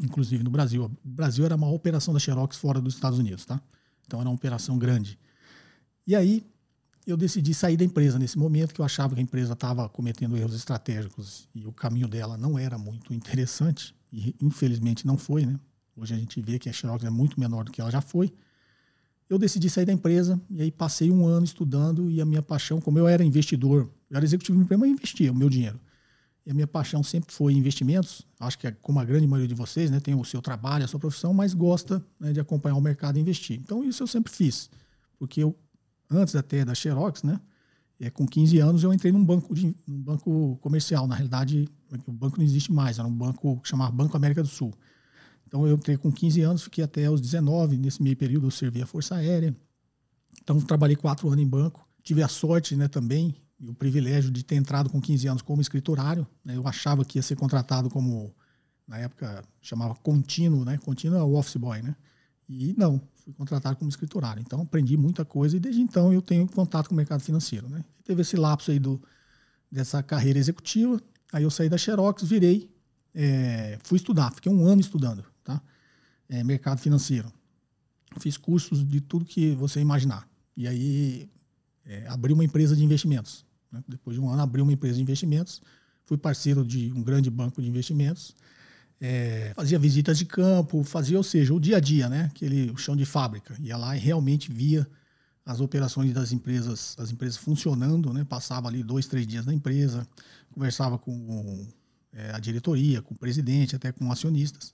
Inclusive no Brasil. O Brasil era a maior operação da Xerox fora dos Estados Unidos, tá? Então era uma operação grande. E aí eu decidi sair da empresa nesse momento que eu achava que a empresa estava cometendo erros estratégicos e o caminho dela não era muito interessante e infelizmente não foi, né? Hoje a gente vê que a Xerox é muito menor do que ela já foi eu decidi sair da empresa e aí passei um ano estudando e a minha paixão, como eu era investidor, eu era executivo de empresa, mas investia o meu dinheiro. E a minha paixão sempre foi investimentos. Acho que, é como a grande maioria de vocês, né, tem o seu trabalho, a sua profissão, mas gosta né, de acompanhar o mercado e investir. Então, isso eu sempre fiz. Porque eu, antes até da Xerox, né, é, com 15 anos, eu entrei num banco, de, num banco comercial. Na realidade, o banco não existe mais, era um banco que chamava Banco América do Sul. Então eu entrei com 15 anos, fiquei até os 19. Nesse meio período eu servi a Força Aérea. Então trabalhei quatro anos em banco. Tive a sorte né, também e o privilégio de ter entrado com 15 anos como escriturário. Né? Eu achava que ia ser contratado como, na época chamava contínuo, né? Contínuo é o office boy, né? E não, fui contratado como escriturário. Então aprendi muita coisa e desde então eu tenho contato com o mercado financeiro, né? teve esse lapso aí do, dessa carreira executiva. Aí eu saí da Xerox, virei, é, fui estudar, fiquei um ano estudando tá? É, mercado financeiro. Fiz cursos de tudo que você imaginar. E aí é, abri uma empresa de investimentos. Né? Depois de um ano, abri uma empresa de investimentos. Fui parceiro de um grande banco de investimentos. É, fazia visitas de campo, fazia, ou seja, o dia a dia, né? Aquele o chão de fábrica. Ia lá e realmente via as operações das empresas, as empresas funcionando, né? Passava ali dois, três dias na empresa, conversava com é, a diretoria, com o presidente, até com acionistas.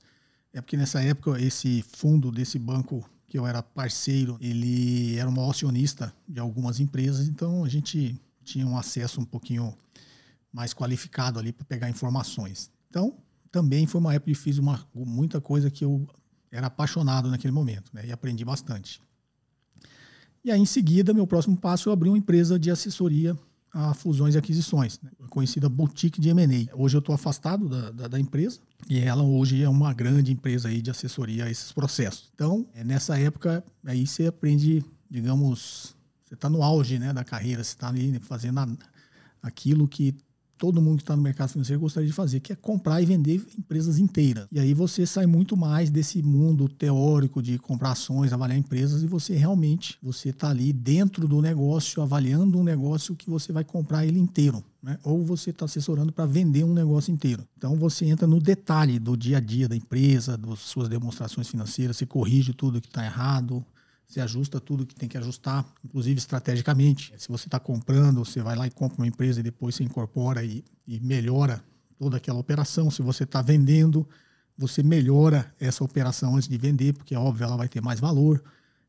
É porque nessa época esse fundo desse banco que eu era parceiro, ele era um acionista de algumas empresas, então a gente tinha um acesso um pouquinho mais qualificado ali para pegar informações. Então, também foi uma época fiz uma, muita coisa que eu era apaixonado naquele momento, né? E aprendi bastante. E aí, em seguida, meu próximo passo, eu abri uma empresa de assessoria a fusões e aquisições, né? conhecida boutique de M&A. Hoje eu estou afastado da, da, da, empresa e ela hoje é uma grande empresa aí de assessoria a esses processos. Então, é nessa época, aí você aprende, digamos, você está no auge né, da carreira, você está ali fazendo a, aquilo que todo mundo que está no mercado financeiro gostaria de fazer, que é comprar e vender empresas inteiras. E aí você sai muito mais desse mundo teórico de comprar ações, avaliar empresas, e você realmente você está ali dentro do negócio, avaliando um negócio que você vai comprar ele inteiro. Né? Ou você está assessorando para vender um negócio inteiro. Então você entra no detalhe do dia a dia da empresa, das suas demonstrações financeiras, você corrige tudo que está errado, você ajusta tudo que tem que ajustar, inclusive estrategicamente. Se você está comprando, você vai lá e compra uma empresa e depois você incorpora e, e melhora toda aquela operação. Se você está vendendo, você melhora essa operação antes de vender, porque, óbvio, ela vai ter mais valor.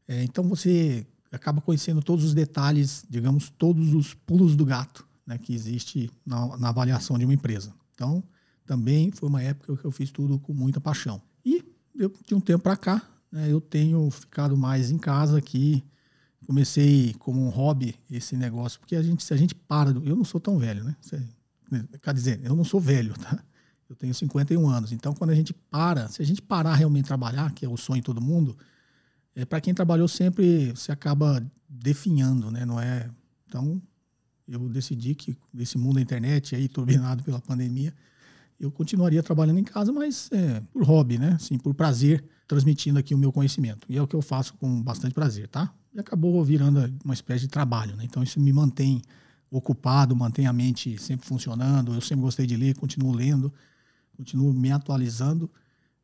É, então você acaba conhecendo todos os detalhes, digamos, todos os pulos do gato né, que existe na, na avaliação de uma empresa. Então, também foi uma época que eu fiz tudo com muita paixão. E de um tempo para cá, eu tenho ficado mais em casa aqui. Comecei como um hobby esse negócio, porque a gente, se a gente para, eu não sou tão velho, né? quer dizer, eu não sou velho, tá? Eu tenho 51 anos. Então, quando a gente para, se a gente parar realmente trabalhar, que é o sonho de todo mundo, é para quem trabalhou sempre, você acaba definhando, né? Não é? Então, eu decidi que esse mundo da internet aí turbinado pela pandemia, eu continuaria trabalhando em casa, mas é, por hobby, né? Assim, por prazer transmitindo aqui o meu conhecimento. E é o que eu faço com bastante prazer, tá? E acabou virando uma espécie de trabalho, né? Então isso me mantém ocupado, mantém a mente sempre funcionando. Eu sempre gostei de ler, continuo lendo, continuo me atualizando.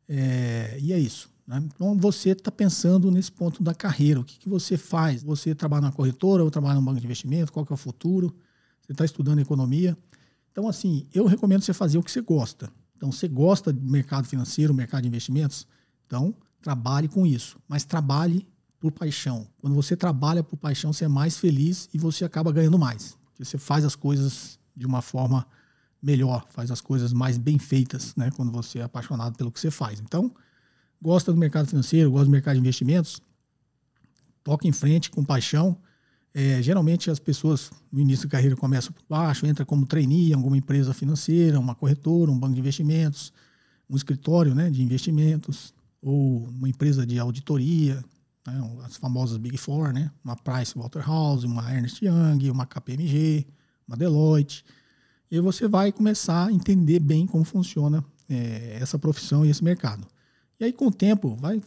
É, e é isso. Né? Então você está pensando nesse ponto da carreira. O que, que você faz? Você trabalha na corretora ou trabalha no banco de investimento? Qual que é o futuro? Você está estudando economia? Então, assim, eu recomendo você fazer o que você gosta. Então, você gosta do mercado financeiro, mercado de investimentos? Então, trabalhe com isso, mas trabalhe por paixão. Quando você trabalha por paixão, você é mais feliz e você acaba ganhando mais. Você faz as coisas de uma forma melhor, faz as coisas mais bem feitas, né? Quando você é apaixonado pelo que você faz. Então, gosta do mercado financeiro, gosta do mercado de investimentos, toca em frente com paixão. É, geralmente as pessoas no início da carreira começam por baixo, entra como trainee em alguma empresa financeira, uma corretora, um banco de investimentos, um escritório né, de investimentos, ou uma empresa de auditoria, né, as famosas Big Four, né, uma Price Waterhouse, uma Ernst Young, uma KPMG, uma Deloitte. E aí você vai começar a entender bem como funciona é, essa profissão e esse mercado. E aí, com o tempo, vai,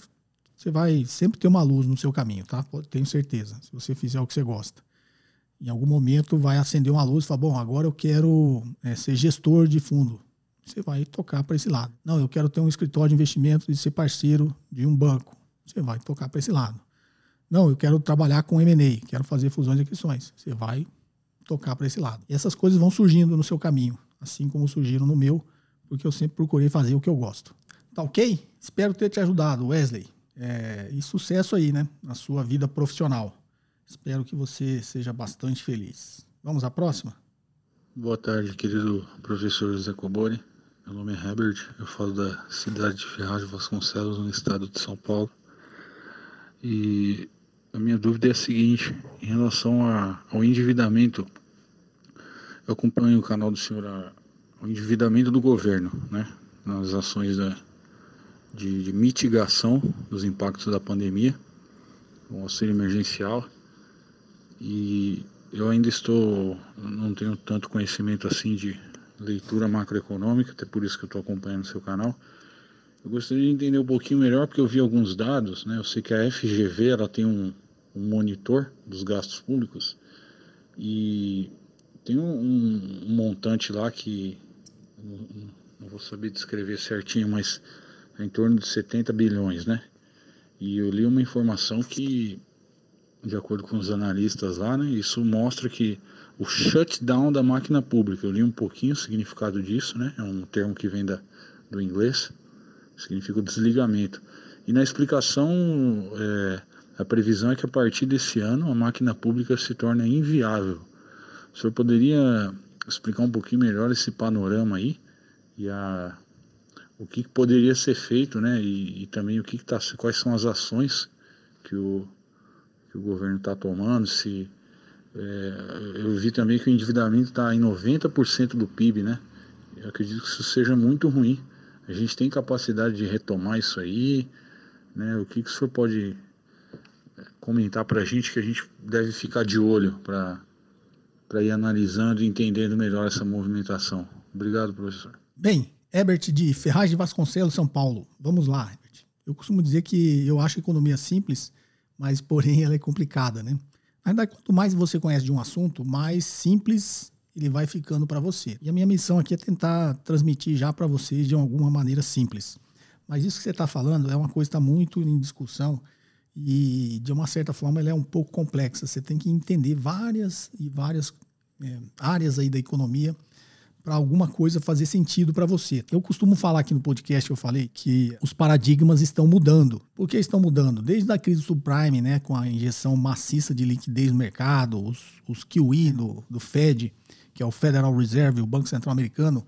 você vai sempre ter uma luz no seu caminho, tá? Tenho certeza, se você fizer o que você gosta. Em algum momento vai acender uma luz e falar, bom, agora eu quero é, ser gestor de fundo. Você vai tocar para esse lado. Não, eu quero ter um escritório de investimentos e ser parceiro de um banco. Você vai tocar para esse lado. Não, eu quero trabalhar com M&A, quero fazer fusões e aquisições. Você vai tocar para esse lado. E essas coisas vão surgindo no seu caminho, assim como surgiram no meu, porque eu sempre procurei fazer o que eu gosto. Tá ok? Espero ter te ajudado, Wesley. É, e sucesso aí, né? Na sua vida profissional. Espero que você seja bastante feliz. Vamos à próxima? Boa tarde, querido professor José Cobori. Meu nome é Herbert, eu falo da cidade de Ferraz de Vasconcelos, no estado de São Paulo. E a minha dúvida é a seguinte, em relação a, ao endividamento, eu acompanho o canal do senhor, a, o endividamento do governo, né, nas ações da, de, de mitigação dos impactos da pandemia, o auxílio emergencial, e eu ainda estou, não tenho tanto conhecimento assim de leitura macroeconômica, até por isso que eu estou acompanhando o seu canal, eu gostaria de entender um pouquinho melhor, porque eu vi alguns dados, né? Eu sei que a FGV ela tem um, um monitor dos gastos públicos e tem um, um, um montante lá que não, não vou saber descrever certinho, mas é em torno de 70 bilhões, né? E eu li uma informação que, de acordo com os analistas lá, né, isso mostra que o shutdown da máquina pública, eu li um pouquinho o significado disso, né? É um termo que vem da, do inglês significa o desligamento. E na explicação, é, a previsão é que a partir desse ano a máquina pública se torne inviável. O senhor poderia explicar um pouquinho melhor esse panorama aí e a, o que poderia ser feito, né? E, e também o que, que tá, quais são as ações que o, que o governo está tomando, se é, eu vi também que o endividamento está em 90% do PIB, né? Eu acredito que isso seja muito ruim. A gente tem capacidade de retomar isso aí, né? O que, que o senhor pode é, comentar para a gente que a gente deve ficar de olho para para ir analisando e entendendo melhor essa movimentação. Obrigado, professor. Bem, Herbert de Ferraz de Vasconcelos, São Paulo. Vamos lá, Herbert. Eu costumo dizer que eu acho economia simples, mas porém ela é complicada, né? Na verdade, quanto mais você conhece de um assunto, mais simples ele vai ficando para você. E a minha missão aqui é tentar transmitir já para vocês de alguma maneira simples. Mas isso que você está falando é uma coisa que está muito em discussão e, de uma certa forma, ela é um pouco complexa. Você tem que entender várias e várias é, áreas aí da economia para alguma coisa fazer sentido para você. Eu costumo falar aqui no podcast, eu falei que os paradigmas estão mudando. Por que estão mudando? Desde a crise subprime, né, com a injeção maciça de liquidez no mercado, os, os QE do, do Fed, que é o Federal Reserve, o Banco Central Americano,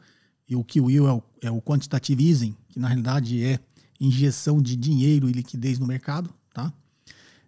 e o QE é o, é o Quantitative Easing, que na realidade é injeção de dinheiro e liquidez no mercado, tá?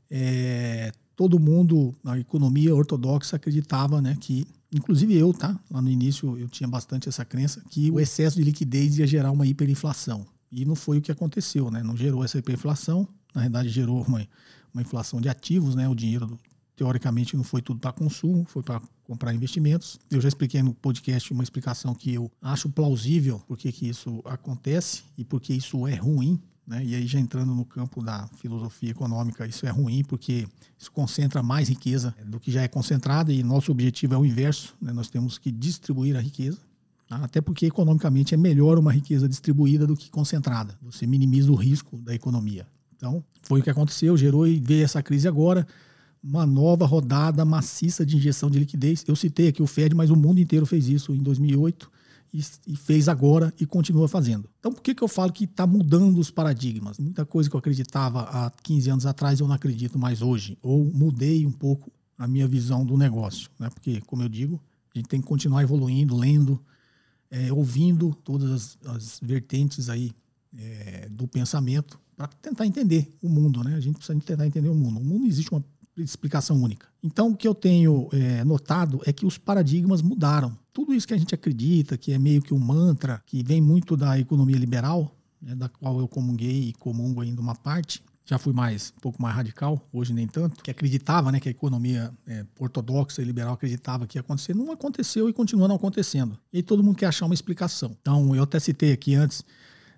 É, todo mundo na economia ortodoxa acreditava, né, que inclusive eu, tá? Lá no início eu tinha bastante essa crença que o excesso de liquidez ia gerar uma hiperinflação. E não foi o que aconteceu, né? Não gerou essa hiperinflação, na realidade gerou uma, uma inflação de ativos, né? O dinheiro teoricamente não foi tudo para consumo, foi para comprar investimentos. Eu já expliquei no podcast uma explicação que eu acho plausível porque que isso acontece e porque isso é ruim. Né? E aí, já entrando no campo da filosofia econômica, isso é ruim porque isso concentra mais riqueza do que já é concentrada e nosso objetivo é o inverso. Né? Nós temos que distribuir a riqueza. Tá? Até porque economicamente é melhor uma riqueza distribuída do que concentrada. Você minimiza o risco da economia. Então, foi o que aconteceu, gerou e veio essa crise agora uma nova rodada maciça de injeção de liquidez. Eu citei aqui o Fed, mas o mundo inteiro fez isso em 2008 e, e fez agora e continua fazendo. Então, por que, que eu falo que está mudando os paradigmas? Muita coisa que eu acreditava há 15 anos atrás eu não acredito mais hoje. Ou mudei um pouco a minha visão do negócio. Né? Porque, como eu digo, a gente tem que continuar evoluindo, lendo, é, ouvindo todas as, as vertentes aí é, do pensamento para tentar entender o mundo, né? A gente precisa tentar entender o mundo. O mundo existe uma explicação única. Então, o que eu tenho é, notado é que os paradigmas mudaram. Tudo isso que a gente acredita, que é meio que um mantra, que vem muito da economia liberal, né, da qual eu comunguei e comungo ainda uma parte, já fui mais um pouco mais radical, hoje nem tanto, que acreditava né, que a economia é, ortodoxa e liberal acreditava que ia acontecer, não aconteceu e continua não acontecendo. E aí todo mundo quer achar uma explicação. Então, eu até citei aqui antes,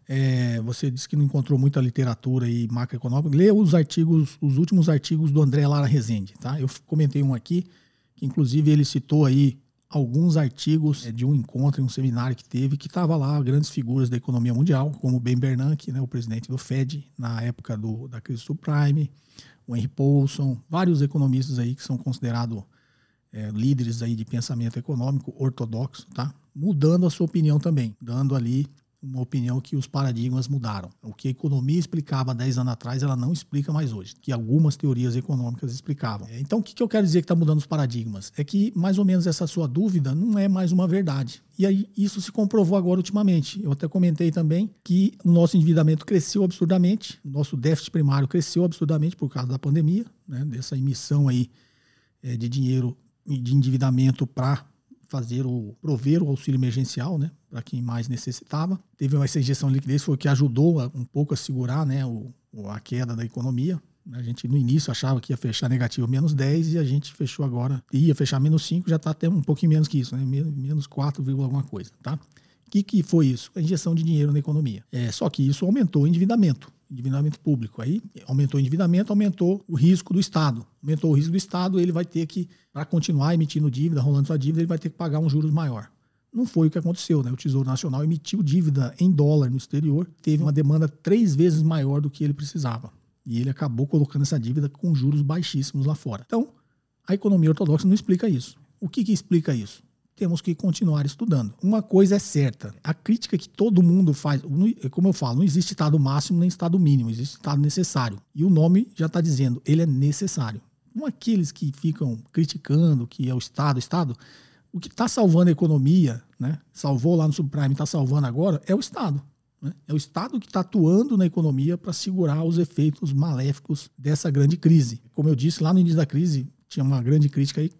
é, você disse que não encontrou muita literatura e macroeconômica, lê os artigos, os últimos artigos do André Lara Rezende, tá? Eu comentei um aqui, que inclusive ele citou aí alguns artigos de um encontro, um seminário que teve, que estava lá grandes figuras da economia mundial, como Ben Bernanke, né, o presidente do Fed, na época do, da crise subprime, o Henry Paulson, vários economistas aí que são considerados é, líderes aí de pensamento econômico ortodoxo, tá? Mudando a sua opinião também, dando ali uma opinião que os paradigmas mudaram. O que a economia explicava 10 anos atrás, ela não explica mais hoje, que algumas teorias econômicas explicavam. Então, o que eu quero dizer que está mudando os paradigmas? É que, mais ou menos, essa sua dúvida não é mais uma verdade. E aí, isso se comprovou agora ultimamente. Eu até comentei também que o nosso endividamento cresceu absurdamente, nosso déficit primário cresceu absurdamente por causa da pandemia, né, dessa emissão aí é, de dinheiro de endividamento para fazer o prover o auxílio emergencial, né, para quem mais necessitava. Teve essa injeção de liquidez foi o que ajudou a, um pouco a segurar, né, o, a queda da economia. A gente no início achava que ia fechar negativo menos 10 e a gente fechou agora, ia fechar menos 5, já está até um pouquinho menos que isso, né, menos 4, alguma coisa, tá? O que, que foi isso? A injeção de dinheiro na economia. É, só que isso aumentou o endividamento endividamento público. Aí aumentou o endividamento, aumentou o risco do Estado. Aumentou o risco do Estado, ele vai ter que, para continuar emitindo dívida, rolando sua dívida, ele vai ter que pagar um juros maior. Não foi o que aconteceu, né? O Tesouro Nacional emitiu dívida em dólar no exterior, teve uma demanda três vezes maior do que ele precisava. E ele acabou colocando essa dívida com juros baixíssimos lá fora. Então, a economia ortodoxa não explica isso. O que, que explica isso? Temos que continuar estudando. Uma coisa é certa: a crítica que todo mundo faz, como eu falo, não existe estado máximo nem estado mínimo, existe estado necessário. E o nome já está dizendo, ele é necessário. Não aqueles que ficam criticando que é o Estado, o Estado. O que está salvando a economia, né? salvou lá no subprime, está salvando agora, é o Estado. Né? É o Estado que está atuando na economia para segurar os efeitos maléficos dessa grande crise. Como eu disse, lá no início da crise, tinha uma grande crítica aí.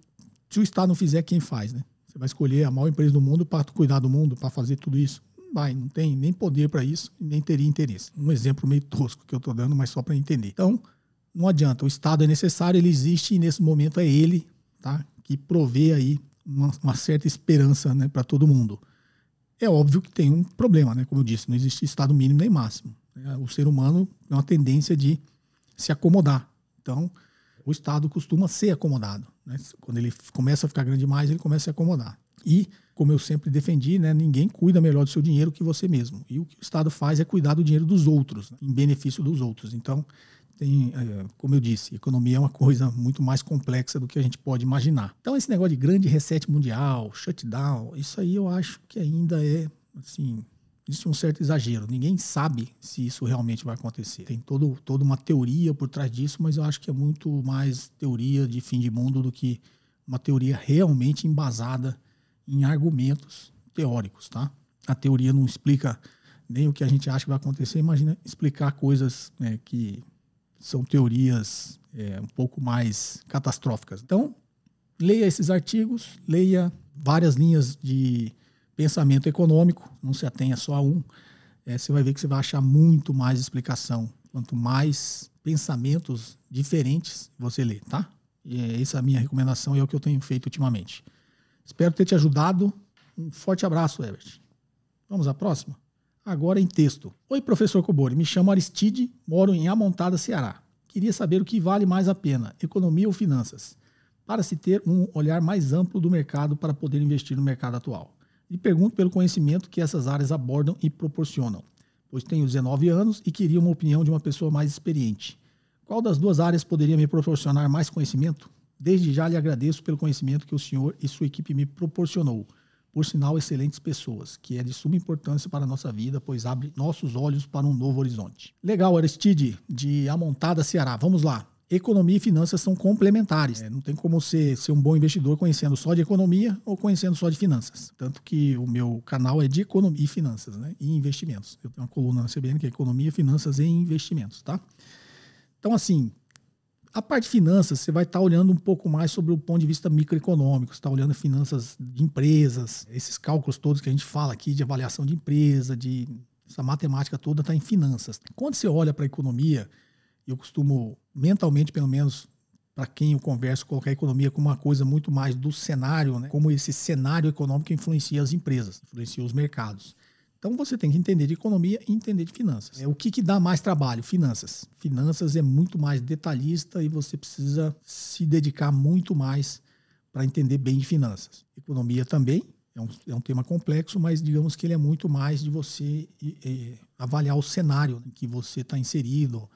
Se o Estado não fizer, quem faz? Né? Você vai escolher a maior empresa do mundo para cuidar do mundo, para fazer tudo isso? Não vai, não tem nem poder para isso, nem teria interesse. Um exemplo meio tosco que eu estou dando, mas só para entender. Então, não adianta, o Estado é necessário, ele existe e nesse momento é ele tá, que provê aí uma, uma certa esperança né, para todo mundo. É óbvio que tem um problema, né? Como eu disse, não existe Estado mínimo nem máximo. O ser humano tem uma tendência de se acomodar. Então, o Estado costuma ser acomodado. Né? Quando ele começa a ficar grande demais, ele começa a se acomodar. E, como eu sempre defendi, né, ninguém cuida melhor do seu dinheiro que você mesmo. E o que o Estado faz é cuidar do dinheiro dos outros, né, em benefício dos outros. Então, tem, é, como eu disse, economia é uma coisa muito mais complexa do que a gente pode imaginar. Então, esse negócio de grande reset mundial, shutdown, isso aí eu acho que ainda é, assim, existe um certo exagero. Ninguém sabe se isso realmente vai acontecer. Tem todo, toda uma teoria por trás disso, mas eu acho que é muito mais teoria de fim de mundo do que uma teoria realmente embasada em argumentos teóricos, tá? A teoria não explica nem o que a gente acha que vai acontecer, imagina explicar coisas né, que são teorias é, um pouco mais catastróficas. Então, leia esses artigos, leia várias linhas de pensamento econômico, não se atenha só a um, é, você vai ver que você vai achar muito mais explicação. Quanto mais pensamentos diferentes você lê, tá? E é essa é a minha recomendação e é o que eu tenho feito ultimamente. Espero ter te ajudado. Um forte abraço, Everett. Vamos à próxima? Agora em texto. Oi, professor Cobori. Me chamo Aristide, moro em Amontada, Ceará. Queria saber o que vale mais a pena, economia ou finanças, para se ter um olhar mais amplo do mercado para poder investir no mercado atual e pergunto pelo conhecimento que essas áreas abordam e proporcionam, pois tenho 19 anos e queria uma opinião de uma pessoa mais experiente. Qual das duas áreas poderia me proporcionar mais conhecimento? Desde já lhe agradeço pelo conhecimento que o senhor e sua equipe me proporcionou. Por sinal, excelentes pessoas, que é de suma importância para a nossa vida, pois abre nossos olhos para um novo horizonte. Legal, Aristide, de Amontada, Ceará. Vamos lá economia e finanças são complementares. É, não tem como ser, ser um bom investidor conhecendo só de economia ou conhecendo só de finanças. Tanto que o meu canal é de economia e finanças, né? E investimentos. Eu tenho uma coluna na CBN que é economia, finanças e investimentos, tá? Então, assim, a parte de finanças, você vai estar tá olhando um pouco mais sobre o ponto de vista microeconômico, você está olhando finanças de empresas, esses cálculos todos que a gente fala aqui de avaliação de empresa, de Essa matemática toda está em finanças. Quando você olha para a economia, eu costumo, mentalmente pelo menos, para quem eu converso, colocar a economia como uma coisa muito mais do cenário, né? como esse cenário econômico influencia as empresas, influencia os mercados. Então você tem que entender de economia e entender de finanças. É o que, que dá mais trabalho? Finanças. Finanças é muito mais detalhista e você precisa se dedicar muito mais para entender bem de finanças. Economia também é um, é um tema complexo, mas digamos que ele é muito mais de você avaliar o cenário em que você está inserido,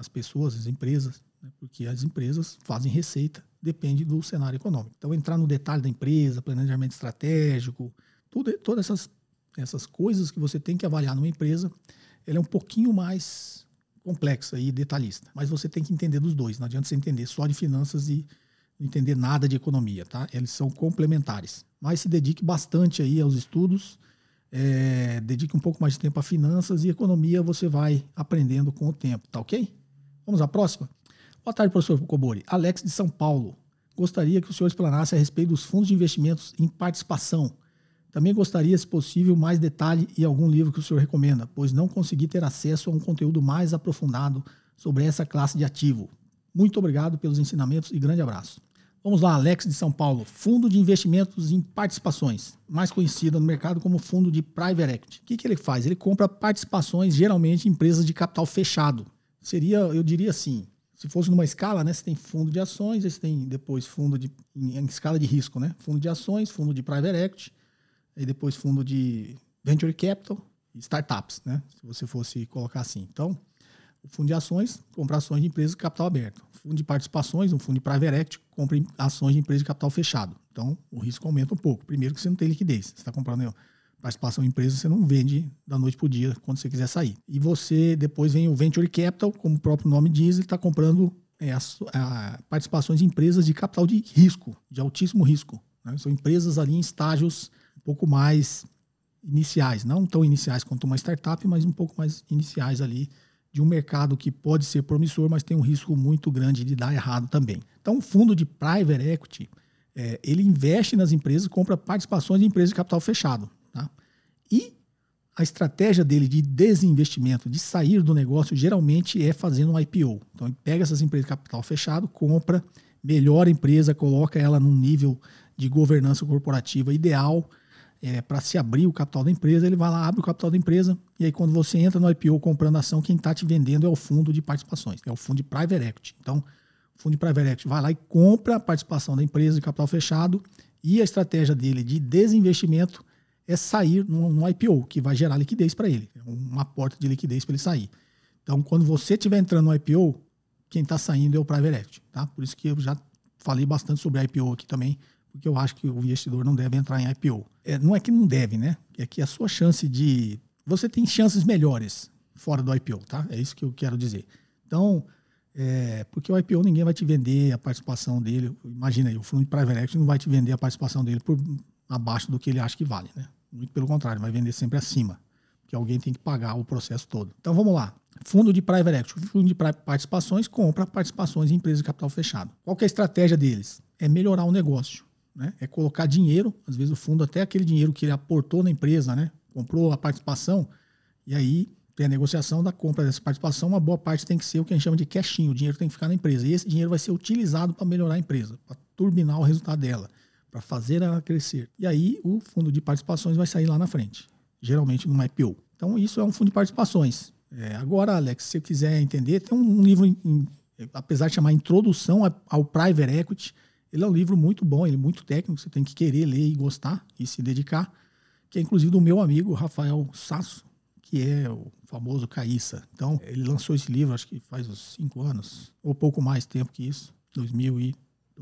as pessoas, as empresas, né? porque as empresas fazem receita, depende do cenário econômico. Então entrar no detalhe da empresa, planejamento estratégico, tudo, todas essas essas coisas que você tem que avaliar numa empresa, ela é um pouquinho mais complexa e detalhista. Mas você tem que entender dos dois. Não adianta você entender só de finanças e não entender nada de economia, tá? Eles são complementares. Mas se dedique bastante aí aos estudos, é, dedique um pouco mais de tempo a finanças e economia você vai aprendendo com o tempo, tá ok? Vamos à próxima? Boa tarde, professor Cobori. Alex de São Paulo. Gostaria que o senhor explanasse a respeito dos fundos de investimentos em participação também gostaria, se possível, mais detalhe e algum livro que o senhor recomenda, pois não consegui ter acesso a um conteúdo mais aprofundado sobre essa classe de ativo. Muito obrigado pelos ensinamentos e grande abraço. Vamos lá, Alex de São Paulo. Fundo de investimentos em participações, mais conhecido no mercado como fundo de private equity. O que, que ele faz? Ele compra participações, geralmente em empresas de capital fechado. Seria, eu diria assim, se fosse numa escala, né, você tem fundo de ações, você tem depois fundo de, em, em escala de risco, né? Fundo de ações, fundo de private equity, e depois fundo de venture capital e startups, né? Se você fosse colocar assim. Então, o fundo de ações compra ações de empresas de capital aberto. Fundo de participações, um fundo de private equity, compra ações de empresas de capital fechado. Então, o risco aumenta um pouco. Primeiro que você não tem liquidez. Você está comprando participação em empresa, você não vende da noite para o dia quando você quiser sair. E você, depois vem o venture capital, como o próprio nome diz, ele está comprando é, a, participações em empresas de capital de risco, de altíssimo risco. Né? São empresas ali em estágios um pouco mais iniciais, não tão iniciais quanto uma startup, mas um pouco mais iniciais ali de um mercado que pode ser promissor, mas tem um risco muito grande de dar errado também. Então, o fundo de private equity, é, ele investe nas empresas, compra participações de empresas de capital fechado. E a estratégia dele de desinvestimento, de sair do negócio, geralmente é fazendo um IPO. Então, ele pega essas empresas de capital fechado, compra, melhora a empresa, coloca ela num nível de governança corporativa ideal, é, para se abrir o capital da empresa, ele vai lá, abre o capital da empresa, e aí quando você entra no IPO comprando ação, quem está te vendendo é o fundo de participações, é o fundo de private equity. Então, o fundo de private equity vai lá e compra a participação da empresa de capital fechado, e a estratégia dele de desinvestimento é sair no, no IPO, que vai gerar liquidez para ele, é uma porta de liquidez para ele sair. Então, quando você estiver entrando no IPO, quem está saindo é o private equity, tá? Por isso que eu já falei bastante sobre IPO aqui também, porque eu acho que o investidor não deve entrar em IPO. É, não é que não deve, né? É que a sua chance de. Você tem chances melhores fora do IPO, tá? É isso que eu quero dizer. Então, é, porque o IPO ninguém vai te vender a participação dele. Imagina aí, o fundo de private equity não vai te vender a participação dele por abaixo do que ele acha que vale, né? Muito pelo contrário, vai vender sempre acima, porque alguém tem que pagar o processo todo. Então vamos lá. Fundo de private equity, fundo de participações compra participações em empresas de capital fechado. Qual é a estratégia deles? É melhorar o negócio né? É colocar dinheiro, às vezes o fundo até aquele dinheiro que ele aportou na empresa, né? Comprou a participação e aí tem a negociação da compra dessa participação, uma boa parte tem que ser o que a gente chama de cashinho, o dinheiro tem que ficar na empresa. E esse dinheiro vai ser utilizado para melhorar a empresa, para turbinar o resultado dela, para fazer ela crescer. E aí o fundo de participações vai sair lá na frente, geralmente numa IPO. Então isso é um fundo de participações. É, agora, Alex, se você quiser entender, tem um, livro, em, apesar de chamar Introdução ao Private Equity, ele é um livro muito bom, ele é muito técnico, você tem que querer ler e gostar e se dedicar, que é inclusive do meu amigo Rafael Sasso, que é o famoso Caíssa. Então, ele lançou esse livro, acho que faz uns cinco anos, ou pouco mais tempo que isso,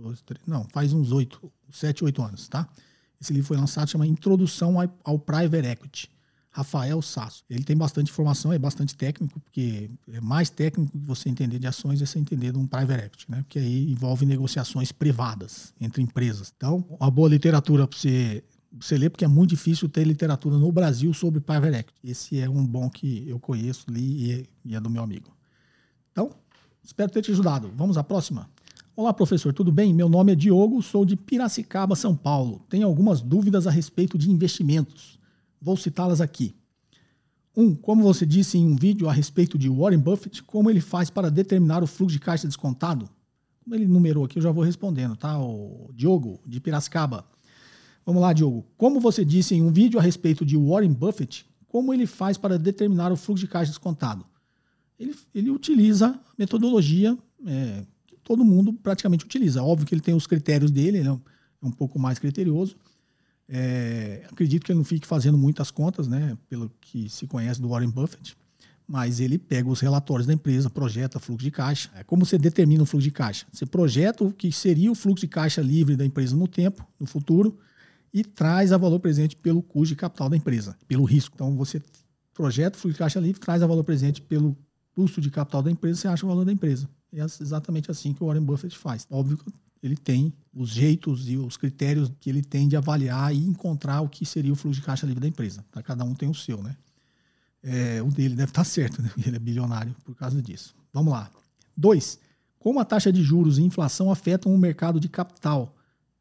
2012, não, faz uns oito, sete, oito anos, tá? Esse livro foi lançado, chama Introdução ao Private Equity. Rafael Sasso. Ele tem bastante informação, é bastante técnico, porque é mais técnico que você entender de ações é você entender de um private equity, né? Porque aí envolve negociações privadas entre empresas. Então, uma boa literatura para você, você ler, porque é muito difícil ter literatura no Brasil sobre private equity. Esse é um bom que eu conheço, li e é, e é do meu amigo. Então, espero ter te ajudado. Vamos à próxima. Olá, professor, tudo bem? Meu nome é Diogo, sou de Piracicaba, São Paulo. Tenho algumas dúvidas a respeito de investimentos. Vou citá-las aqui. Um, como você disse em um vídeo a respeito de Warren Buffett, como ele faz para determinar o fluxo de caixa descontado? Como ele numerou aqui, eu já vou respondendo, tá? O Diogo, de Piracicaba. Vamos lá, Diogo. Como você disse em um vídeo a respeito de Warren Buffett, como ele faz para determinar o fluxo de caixa descontado? Ele, ele utiliza metodologia é, todo mundo praticamente utiliza. Óbvio que ele tem os critérios dele, ele é um, é um pouco mais criterioso, é, acredito que ele não fique fazendo muitas contas, né, pelo que se conhece do Warren Buffett, mas ele pega os relatórios da empresa, projeta fluxo de caixa. É como você determina o fluxo de caixa? Você projeta o que seria o fluxo de caixa livre da empresa no tempo, no futuro, e traz a valor presente pelo custo de capital da empresa, pelo risco. Então você projeta o fluxo de caixa livre, traz a valor presente pelo custo de capital da empresa, você acha o valor da empresa. É exatamente assim que o Warren Buffett faz. Óbvio que ele tem os jeitos e os critérios que ele tem de avaliar e encontrar o que seria o fluxo de caixa livre da empresa. Tá? Cada um tem o seu, né? É, o dele deve estar certo, né? Ele é bilionário por causa disso. Vamos lá. Dois, como a taxa de juros e inflação afetam o mercado de capital,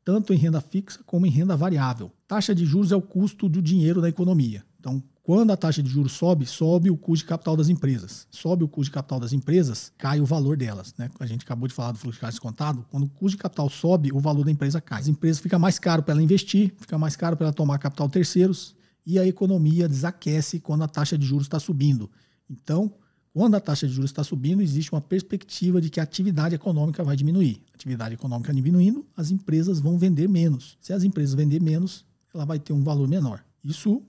tanto em renda fixa como em renda variável. Taxa de juros é o custo do dinheiro da economia. Então, quando a taxa de juros sobe, sobe o custo de capital das empresas. Sobe o custo de capital das empresas, cai o valor delas. Né? A gente acabou de falar do fluxo de caixa descontado. Quando o custo de capital sobe, o valor da empresa cai. As empresas fica mais caro para ela investir, fica mais caro para ela tomar capital terceiros e a economia desaquece quando a taxa de juros está subindo. Então, quando a taxa de juros está subindo, existe uma perspectiva de que a atividade econômica vai diminuir. A atividade econômica diminuindo, as empresas vão vender menos. Se as empresas vender menos, ela vai ter um valor menor. Isso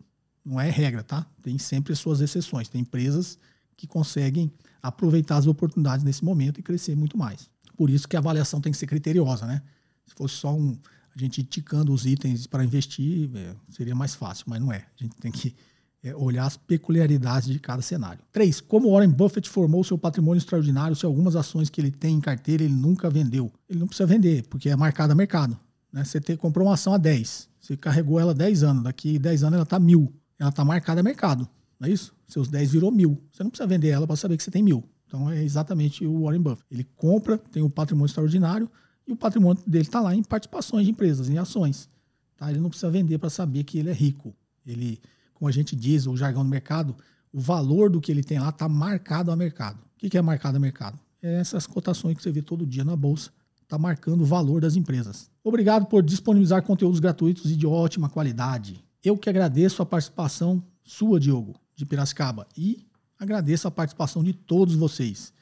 não é regra, tá? Tem sempre as suas exceções. Tem empresas que conseguem aproveitar as oportunidades nesse momento e crescer muito mais. Por isso que a avaliação tem que ser criteriosa, né? Se fosse só um, a gente ticando os itens para investir, é, seria mais fácil, mas não é. A gente tem que é, olhar as peculiaridades de cada cenário. Três, como Warren Buffett formou seu patrimônio extraordinário se algumas ações que ele tem em carteira ele nunca vendeu? Ele não precisa vender, porque é marcado a mercado. Né? Você te, comprou uma ação a 10, você carregou ela 10 anos, daqui 10 anos ela está mil ela está marcada a mercado, não é isso? Seus 10 virou mil. Você não precisa vender ela para saber que você tem mil. Então é exatamente o Warren Buffett. Ele compra, tem um patrimônio extraordinário e o patrimônio dele está lá em participações de empresas, em ações. Tá? Ele não precisa vender para saber que ele é rico. Ele, como a gente diz, o jargão do mercado, o valor do que ele tem lá está marcado a mercado. O que é marcado a mercado? É essas cotações que você vê todo dia na bolsa. Está marcando o valor das empresas. Obrigado por disponibilizar conteúdos gratuitos e de ótima qualidade. Eu que agradeço a participação sua, Diogo, de Piracicaba, e agradeço a participação de todos vocês.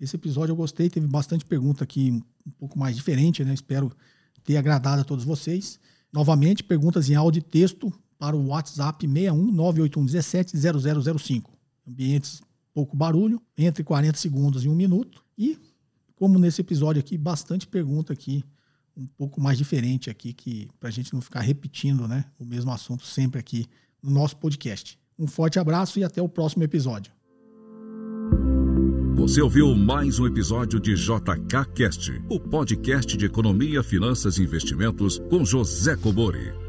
Esse episódio eu gostei, teve bastante pergunta aqui, um pouco mais diferente, né? Espero ter agradado a todos vocês. Novamente, perguntas em áudio e texto para o WhatsApp 61 981 0005. Ambientes pouco barulho, entre 40 segundos e um minuto. E, como nesse episódio aqui, bastante pergunta aqui um pouco mais diferente aqui, que para a gente não ficar repetindo né, o mesmo assunto sempre aqui no nosso podcast. Um forte abraço e até o próximo episódio. Você ouviu mais um episódio de JK Cast, o podcast de economia, finanças e investimentos com José Cobori.